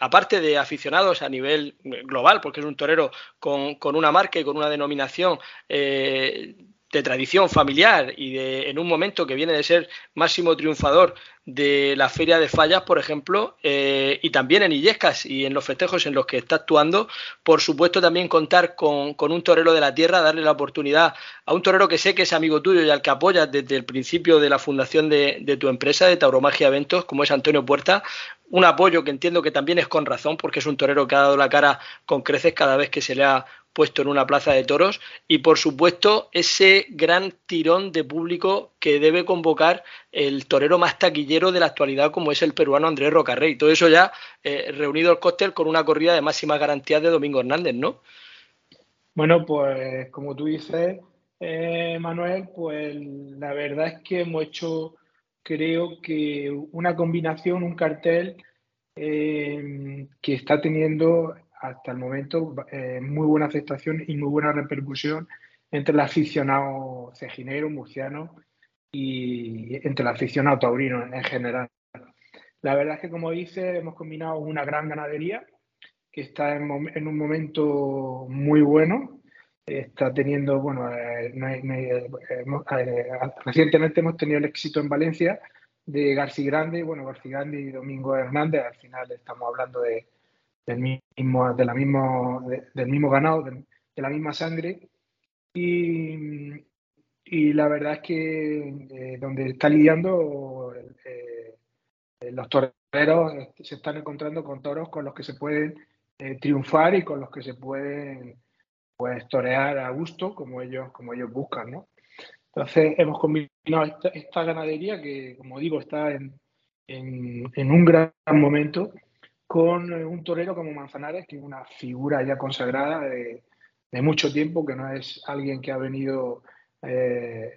aparte de aficionados a nivel global, porque es un torero con, una marca y con una denominación eh, de tradición familiar y de en un momento que viene de ser máximo triunfador de la Feria de Fallas, por ejemplo, eh, y también en Illescas y en los festejos en los que está actuando, por supuesto también contar con, un torero de la tierra, darle la oportunidad a un torero que sé que es amigo tuyo y al que apoyas desde el principio de la fundación de, de tu empresa, de Tauromagia Eventos, como es Antonio Puerta, un apoyo que entiendo que también es con razón, porque es un torero que ha dado la cara con creces cada vez que se le ha puesto en una plaza de toros. Y por supuesto ese gran tirón de público que debe convocar el torero más taquillero de la actualidad como es el peruano Andrés Rocarrey. Todo eso ya eh, reunido el cóctel con una corrida de máximas garantías de Domingo Hernández, ¿no? Bueno, pues como tú dices, eh, Manuel, pues la verdad es que hemos hecho, creo que una combinación, un cartel eh, que está teniendo hasta el momento muy buena aceptación y muy buena repercusión entre el aficionado cejinero, murciano y entre el aficionado taurino en general. La verdad es que, como dice, hemos combinado una gran ganadería que está en, un momento muy bueno. Está teniendo, bueno, eh, eh, recientemente hemos tenido el éxito en Valencia de García Grande, bueno, García Grande y Domingo Hernández. Al final estamos hablando de, del mismo, de la mismo, del mismo ganado, de, la misma sangre. Y, y, la verdad es que eh, donde está lidiando eh, los toreros se están encontrando con toros con los que se pueden eh, triunfar y con los que se pueden pues torear a gusto como ellos, como ellos buscan, ¿no? Entonces hemos combinado esta, ganadería que, como digo, está en, en, un gran momento con un torero como Manzanares, que es una figura ya consagrada de, mucho tiempo, que no es alguien que ha venido eh,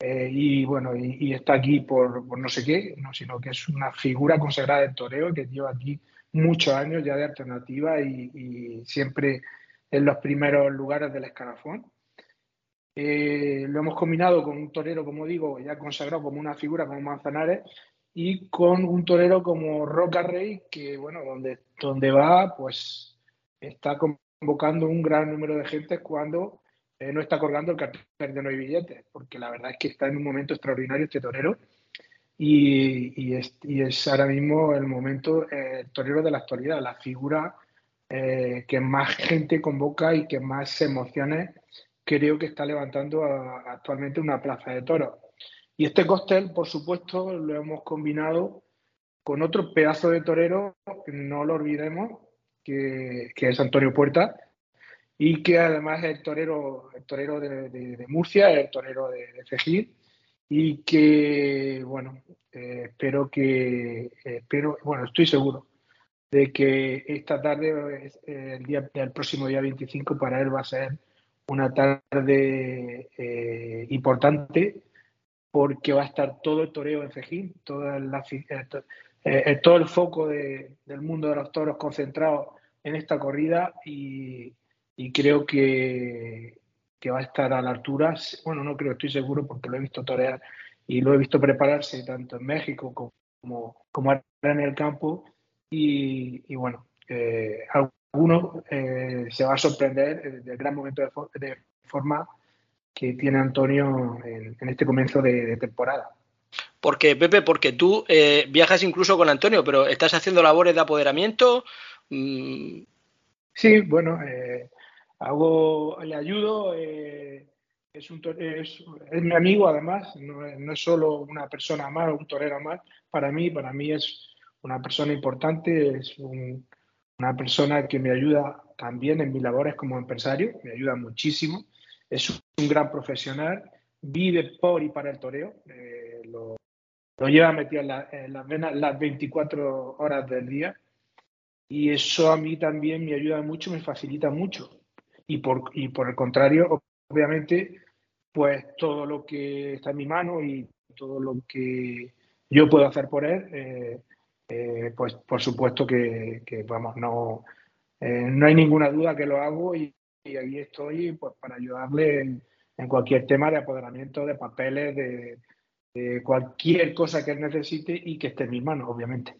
eh, y bueno y, está aquí por, no sé qué, no, sino que es una figura consagrada del toreo que lleva aquí muchos años ya de alternativa y, siempre en los primeros lugares del escalafón. lo hemos combinado con un torero, como digo, ya consagrado como una figura como Manzanares y con un torero como Roca Rey, que bueno, donde, donde va, pues está convocando un gran número de gente cuando eh, no está colgando el cartel de no hay billetes, porque la verdad es que está en un momento extraordinario este torero y, es, ahora mismo el momento, eh, el torero de la actualidad, la figura eh, que más gente convoca y que más emociones creo que está levantando actualmente una plaza de toros. Y este cóctel, por supuesto, lo hemos combinado con otro pedazo de torero, no lo olvidemos, que, es Antonio Puerta, y que además es el torero, el torero de, Murcia, el torero de, de y que, bueno, eh, espero que, espero, bueno, estoy seguro de que esta tarde, el, día, el próximo día 25, para él va a ser una tarde eh, importante porque va a estar todo el toreo en Cejín, toda la, eh, eh, todo el foco del mundo de los toros concentrado en esta corrida y, creo que, va a estar a la altura. Bueno, no creo, estoy seguro porque lo he visto torear y lo he visto prepararse tanto en México como, como, en el campo. Y, bueno, eh, alguno se va a sorprender del gran momento de, de forma que tiene Antonio en, este comienzo de, temporada. Porque, Pepe, porque tú eh, viajas incluso con Antonio, pero ¿estás haciendo labores de apoderamiento? Mm. Sí, bueno, eh, hago, le ayudo, eh, es, un, es, es, mi amigo además, no, es solo una persona más, un torero más, para mí, para mí es una persona importante, es una persona que me ayuda también en mis labores como empresario, me ayuda muchísimo. Es un gran profesional, vive por y para el toreo, eh, lo, lleva metido en, las venas las 24 horas del día. Y eso a mí también me ayuda mucho, me facilita mucho. Y por, y por el contrario, obviamente, pues todo lo que está en mi mano y todo lo que yo puedo hacer por él, eh, eh, pues por supuesto que, vamos, no, no hay ninguna duda que lo hago y, y ahí estoy pues, para ayudarle en, cualquier tema de apoderamiento, de papeles, de, cualquier cosa que él necesite y que esté en mis manos, obviamente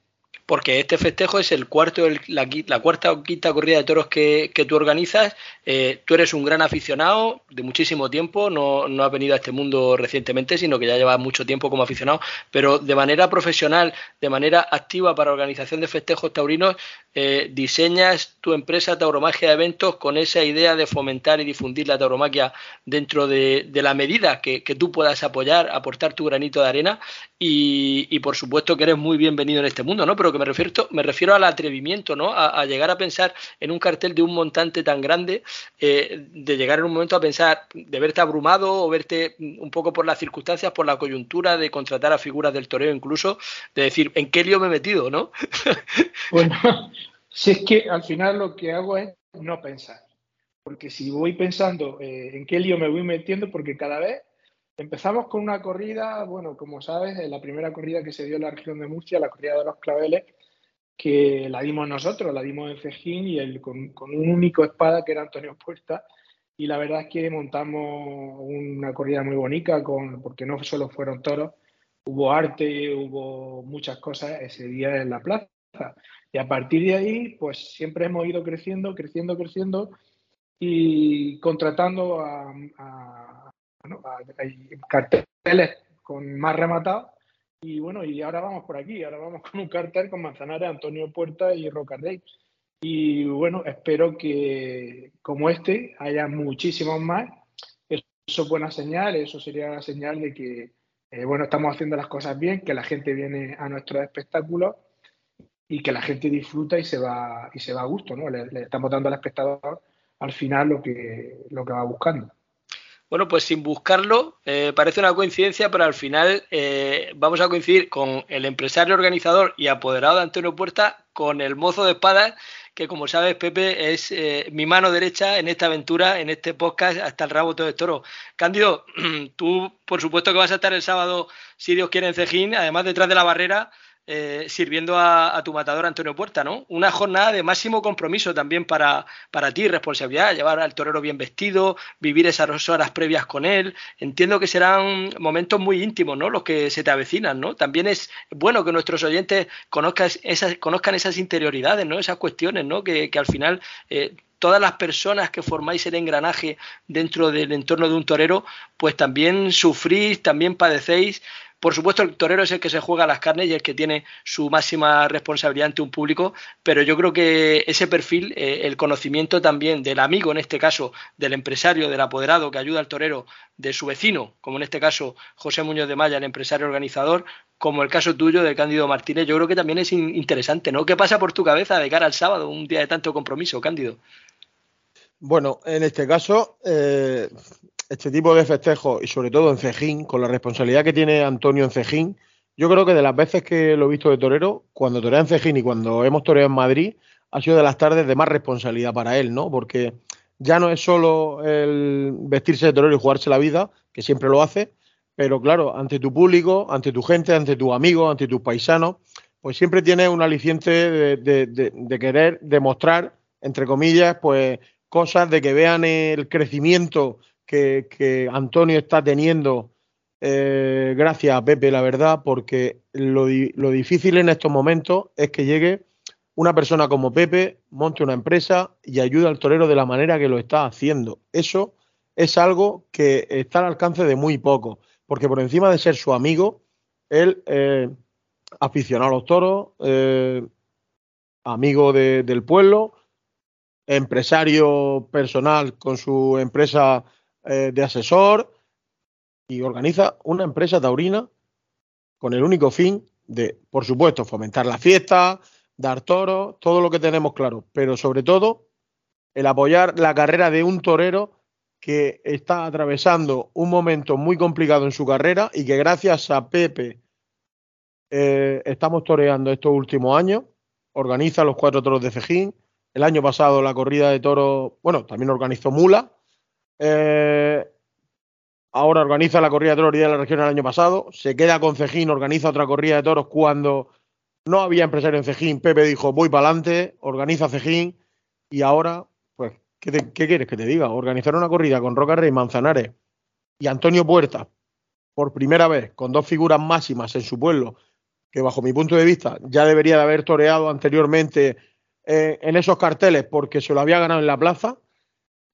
porque este festejo es el cuarto, la, cuarta o quinta corrida de toros que, tú organizas. Eh, tú eres un gran aficionado de muchísimo tiempo, no, no has venido a este mundo recientemente, sino que ya llevas mucho tiempo como aficionado, pero de manera profesional, de manera activa para organización de festejos taurinos, eh, diseñas tu empresa Tauromagia de Eventos con esa idea de fomentar y difundir la tauromaquia dentro de, la medida que, tú puedas apoyar, aportar tu granito de arena y, por supuesto que eres muy bienvenido en este mundo, ¿no? Pero me refiero, me refiero al atrevimiento, ¿no? A, llegar a pensar en un cartel de un montante tan grande, eh, de llegar en un momento a pensar, de verte abrumado o verte un poco por las circunstancias, por la coyuntura, de contratar a figuras del toreo incluso, de decir, ¿en qué lío me he metido, no? Bueno, si es que al final lo que hago es no pensar. Porque si voy pensando eh, en qué lío me voy metiendo, porque cada vez Empezamos con una corrida, bueno, como sabes, la primera corrida que se dio en la región de Murcia, la corrida de los claveles, que la dimos nosotros, la dimos en Cejín y el, con, un único espada que era Antonio Puerta. Y la verdad es que montamos una corrida muy bonita, con, porque no solo fueron toros, hubo arte, hubo muchas cosas ese día en la plaza. Y a partir de ahí, pues siempre hemos ido creciendo, creciendo, creciendo y contratando a hay carteles con más rematados y bueno, y ahora vamos por aquí, ahora vamos con un cartel con Manzanares, Antonio Puerta y Rocardey. Y bueno, espero que como este haya muchísimos más. Eso es buena señal, eso sería la señal de que eh, bueno, estamos haciendo las cosas bien, que la gente viene a nuestros espectáculos y que la gente disfruta y se va y se va a gusto, ¿no? Le, le estamos dando al espectador al final lo que, lo que va buscando. Bueno, pues sin buscarlo, eh, parece una coincidencia, pero al final eh, vamos a coincidir con el empresario organizador y apoderado de Antonio Puerta, con el mozo de espadas, que como sabes, Pepe, es eh, mi mano derecha en esta aventura, en este podcast, hasta el rabo todo de toro. Cándido, tú, por supuesto que vas a estar el sábado, si Dios quiere, en Cejín, además detrás de la barrera, eh, sirviendo a, tu matador Antonio Puerta, ¿no? Una jornada de máximo compromiso también para, para ti, responsabilidad, llevar al torero bien vestido, vivir esas horas previas con él. Entiendo que serán momentos muy íntimos, ¿no? Los que se te avecinan, ¿no? También es bueno que nuestros oyentes conozcan esas, conozcan esas interioridades, ¿no? Esas cuestiones, ¿no? Que, al final eh, todas las personas que formáis el engranaje dentro del entorno de un torero, pues también sufrís, también padecéis por supuesto, el torero es el que se juega las carnes y el que tiene su máxima responsabilidad ante un público, pero yo creo que ese perfil, eh, el conocimiento también del amigo, en este caso, del empresario, del apoderado que ayuda al torero, de su vecino, como en este caso José Muñoz de Maya, el empresario organizador, como el caso tuyo de Cándido Martínez, yo creo que también es interesante, ¿no? ¿Qué pasa por tu cabeza de cara al sábado, un día de tanto compromiso, Cándido? Bueno, en este caso, eh, este tipo de festejos, y sobre todo en Cejín, con la responsabilidad que tiene Antonio en Cejín, yo creo que de las veces que lo he visto de torero, cuando torea en Cejín y cuando hemos toreado en Madrid, ha sido de las tardes de más responsabilidad para él, ¿no? Porque ya no es solo el vestirse de torero y jugarse la vida, que siempre lo hace, pero claro, ante tu público, ante tu gente, ante tus amigos, ante tus paisanos, pues siempre tiene un aliciente de querer demostrar, entre comillas, pues cosas de que vean el crecimiento que, Antonio está teniendo eh, gracias a Pepe, la verdad, porque lo, difícil en estos momentos es que llegue una persona como Pepe, monte una empresa y ayude al torero de la manera que lo está haciendo. Eso es algo que está al alcance de muy poco, porque por encima de ser su amigo, él eh, aficionado a los toros, eh, amigo del pueblo, empresario personal con su empresa eh, de asesor y organiza una empresa taurina con el único fin de, por supuesto, fomentar la fiesta, dar toros, todo lo que tenemos claro, pero sobre todo el apoyar la carrera de un torero que está atravesando un momento muy complicado en su carrera y que gracias a Pepe eh, estamos toreando estos últimos años. Organiza los cuatro toros de Cejín. El año pasado la corrida de toros, bueno, también organizó Mula. Eh, ahora organiza la corrida de toros de la región el año pasado. Se queda con Cejín, organiza otra corrida de toros cuando no había empresario en Cejín. Pepe dijo, voy para adelante, organiza Cejín. Y ahora, pues, ¿qué, quieres que te diga? Organizar una corrida con Roca Rey Manzanares y Antonio Puerta, por primera vez, con dos figuras máximas en su pueblo, que bajo mi punto de vista ya debería de haber toreado anteriormente eh, en esos carteles porque se lo había ganado en la plaza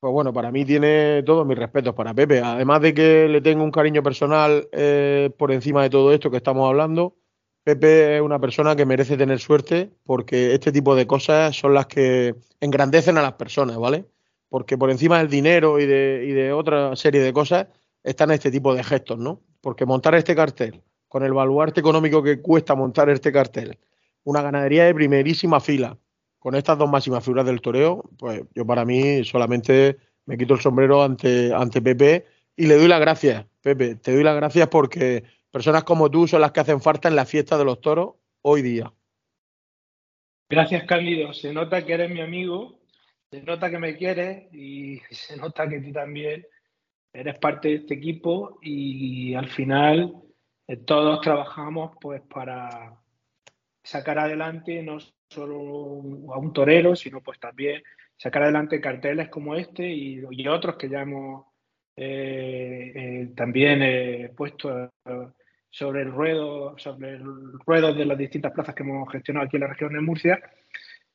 pues bueno, para mí tiene todos mis respetos para Pepe. Además de que le tengo un cariño personal eh, por encima de todo esto que estamos hablando, Pepe es una persona que merece tener suerte porque este tipo de cosas son las que engrandecen a las personas, ¿vale? Porque por encima del dinero y de, y de otra serie de cosas están este tipo de gestos, ¿no? Porque montar este cartel, con el baluarte económico que cuesta montar este cartel, una ganadería de primerísima fila, con estas dos máximas figuras del toreo, pues yo para mí solamente me quito el sombrero ante, ante Pepe y le doy las gracias, Pepe, te doy las gracias porque personas como tú son las que hacen falta en la fiesta de los toros hoy día. Gracias, Cándido. Se nota que eres mi amigo, se nota que me quieres y se nota que tú también eres parte de este equipo y al final eh, todos trabajamos pues para sacar adelante solo a un torero, sino pues también sacar adelante carteles como este y, otros que ya hemos eh, eh, también eh, puesto sobre el ruedo, sobre el ruedo de las distintas plazas que hemos gestionado aquí en la región de Murcia.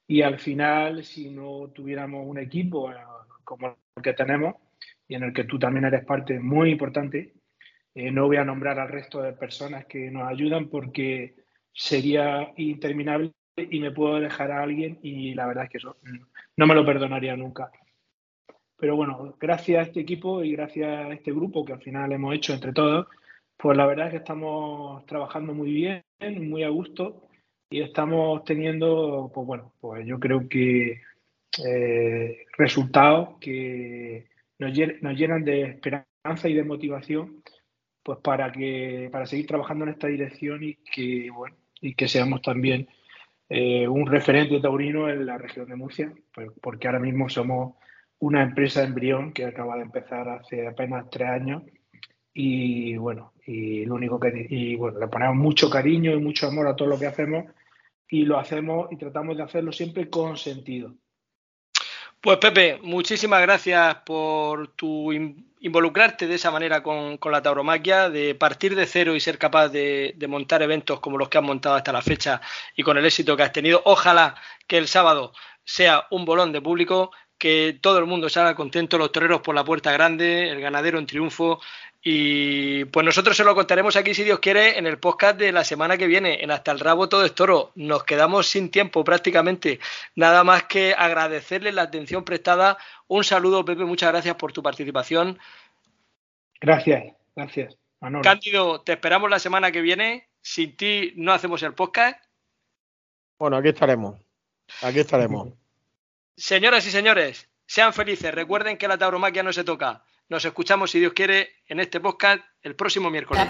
Y al final, si no tuviéramos un equipo como el que tenemos y en el que tú también eres parte muy importante, no voy a nombrar al resto de personas que nos ayudan porque sería interminable y me puedo dejar a alguien y la verdad es que eso no me lo perdonaría nunca. Pero bueno, gracias a este equipo y gracias a este grupo que al final hemos hecho entre todos, pues la verdad es que estamos trabajando muy bien, muy a gusto y estamos teniendo, pues bueno, pues yo creo que eh, resultados que nos, nos llenan de esperanza y de motivación pues para que para seguir trabajando en esta dirección y que bueno y que seamos también eh, un referente taurino en la región de Murcia, pues, porque ahora mismo somos una empresa embrión que acaba de empezar hace apenas tres años y bueno, y lo único que y bueno, le ponemos mucho cariño y mucho amor a todo lo que hacemos y lo hacemos y tratamos de hacerlo siempre con sentido. Pues Pepe, muchísimas gracias por tu involucrarte de esa manera con, la tauromaquia, de partir de cero y ser capaz de, montar eventos como los que has montado hasta la fecha y con el éxito que has tenido. Ojalá que el sábado sea un bolón de público, que todo el mundo salga contento, los toreros por la puerta grande, el ganadero en triunfo y pues nosotros se lo contaremos aquí, si Dios quiere, en el podcast de la semana que viene, en Hasta el Rabo Todo es Toro. Nos quedamos sin tiempo prácticamente. Nada más que agradecerle la atención prestada. Un saludo, Pepe, muchas gracias por tu participación. Gracias, gracias. Manolo. Cándido, te esperamos la semana que viene. Sin ti no hacemos el podcast. Bueno, aquí estaremos. Aquí estaremos. Señoras y señores, sean felices. Recuerden que la tauromaquia no se toca. Nos escuchamos, si Dios quiere, en este podcast el próximo miércoles.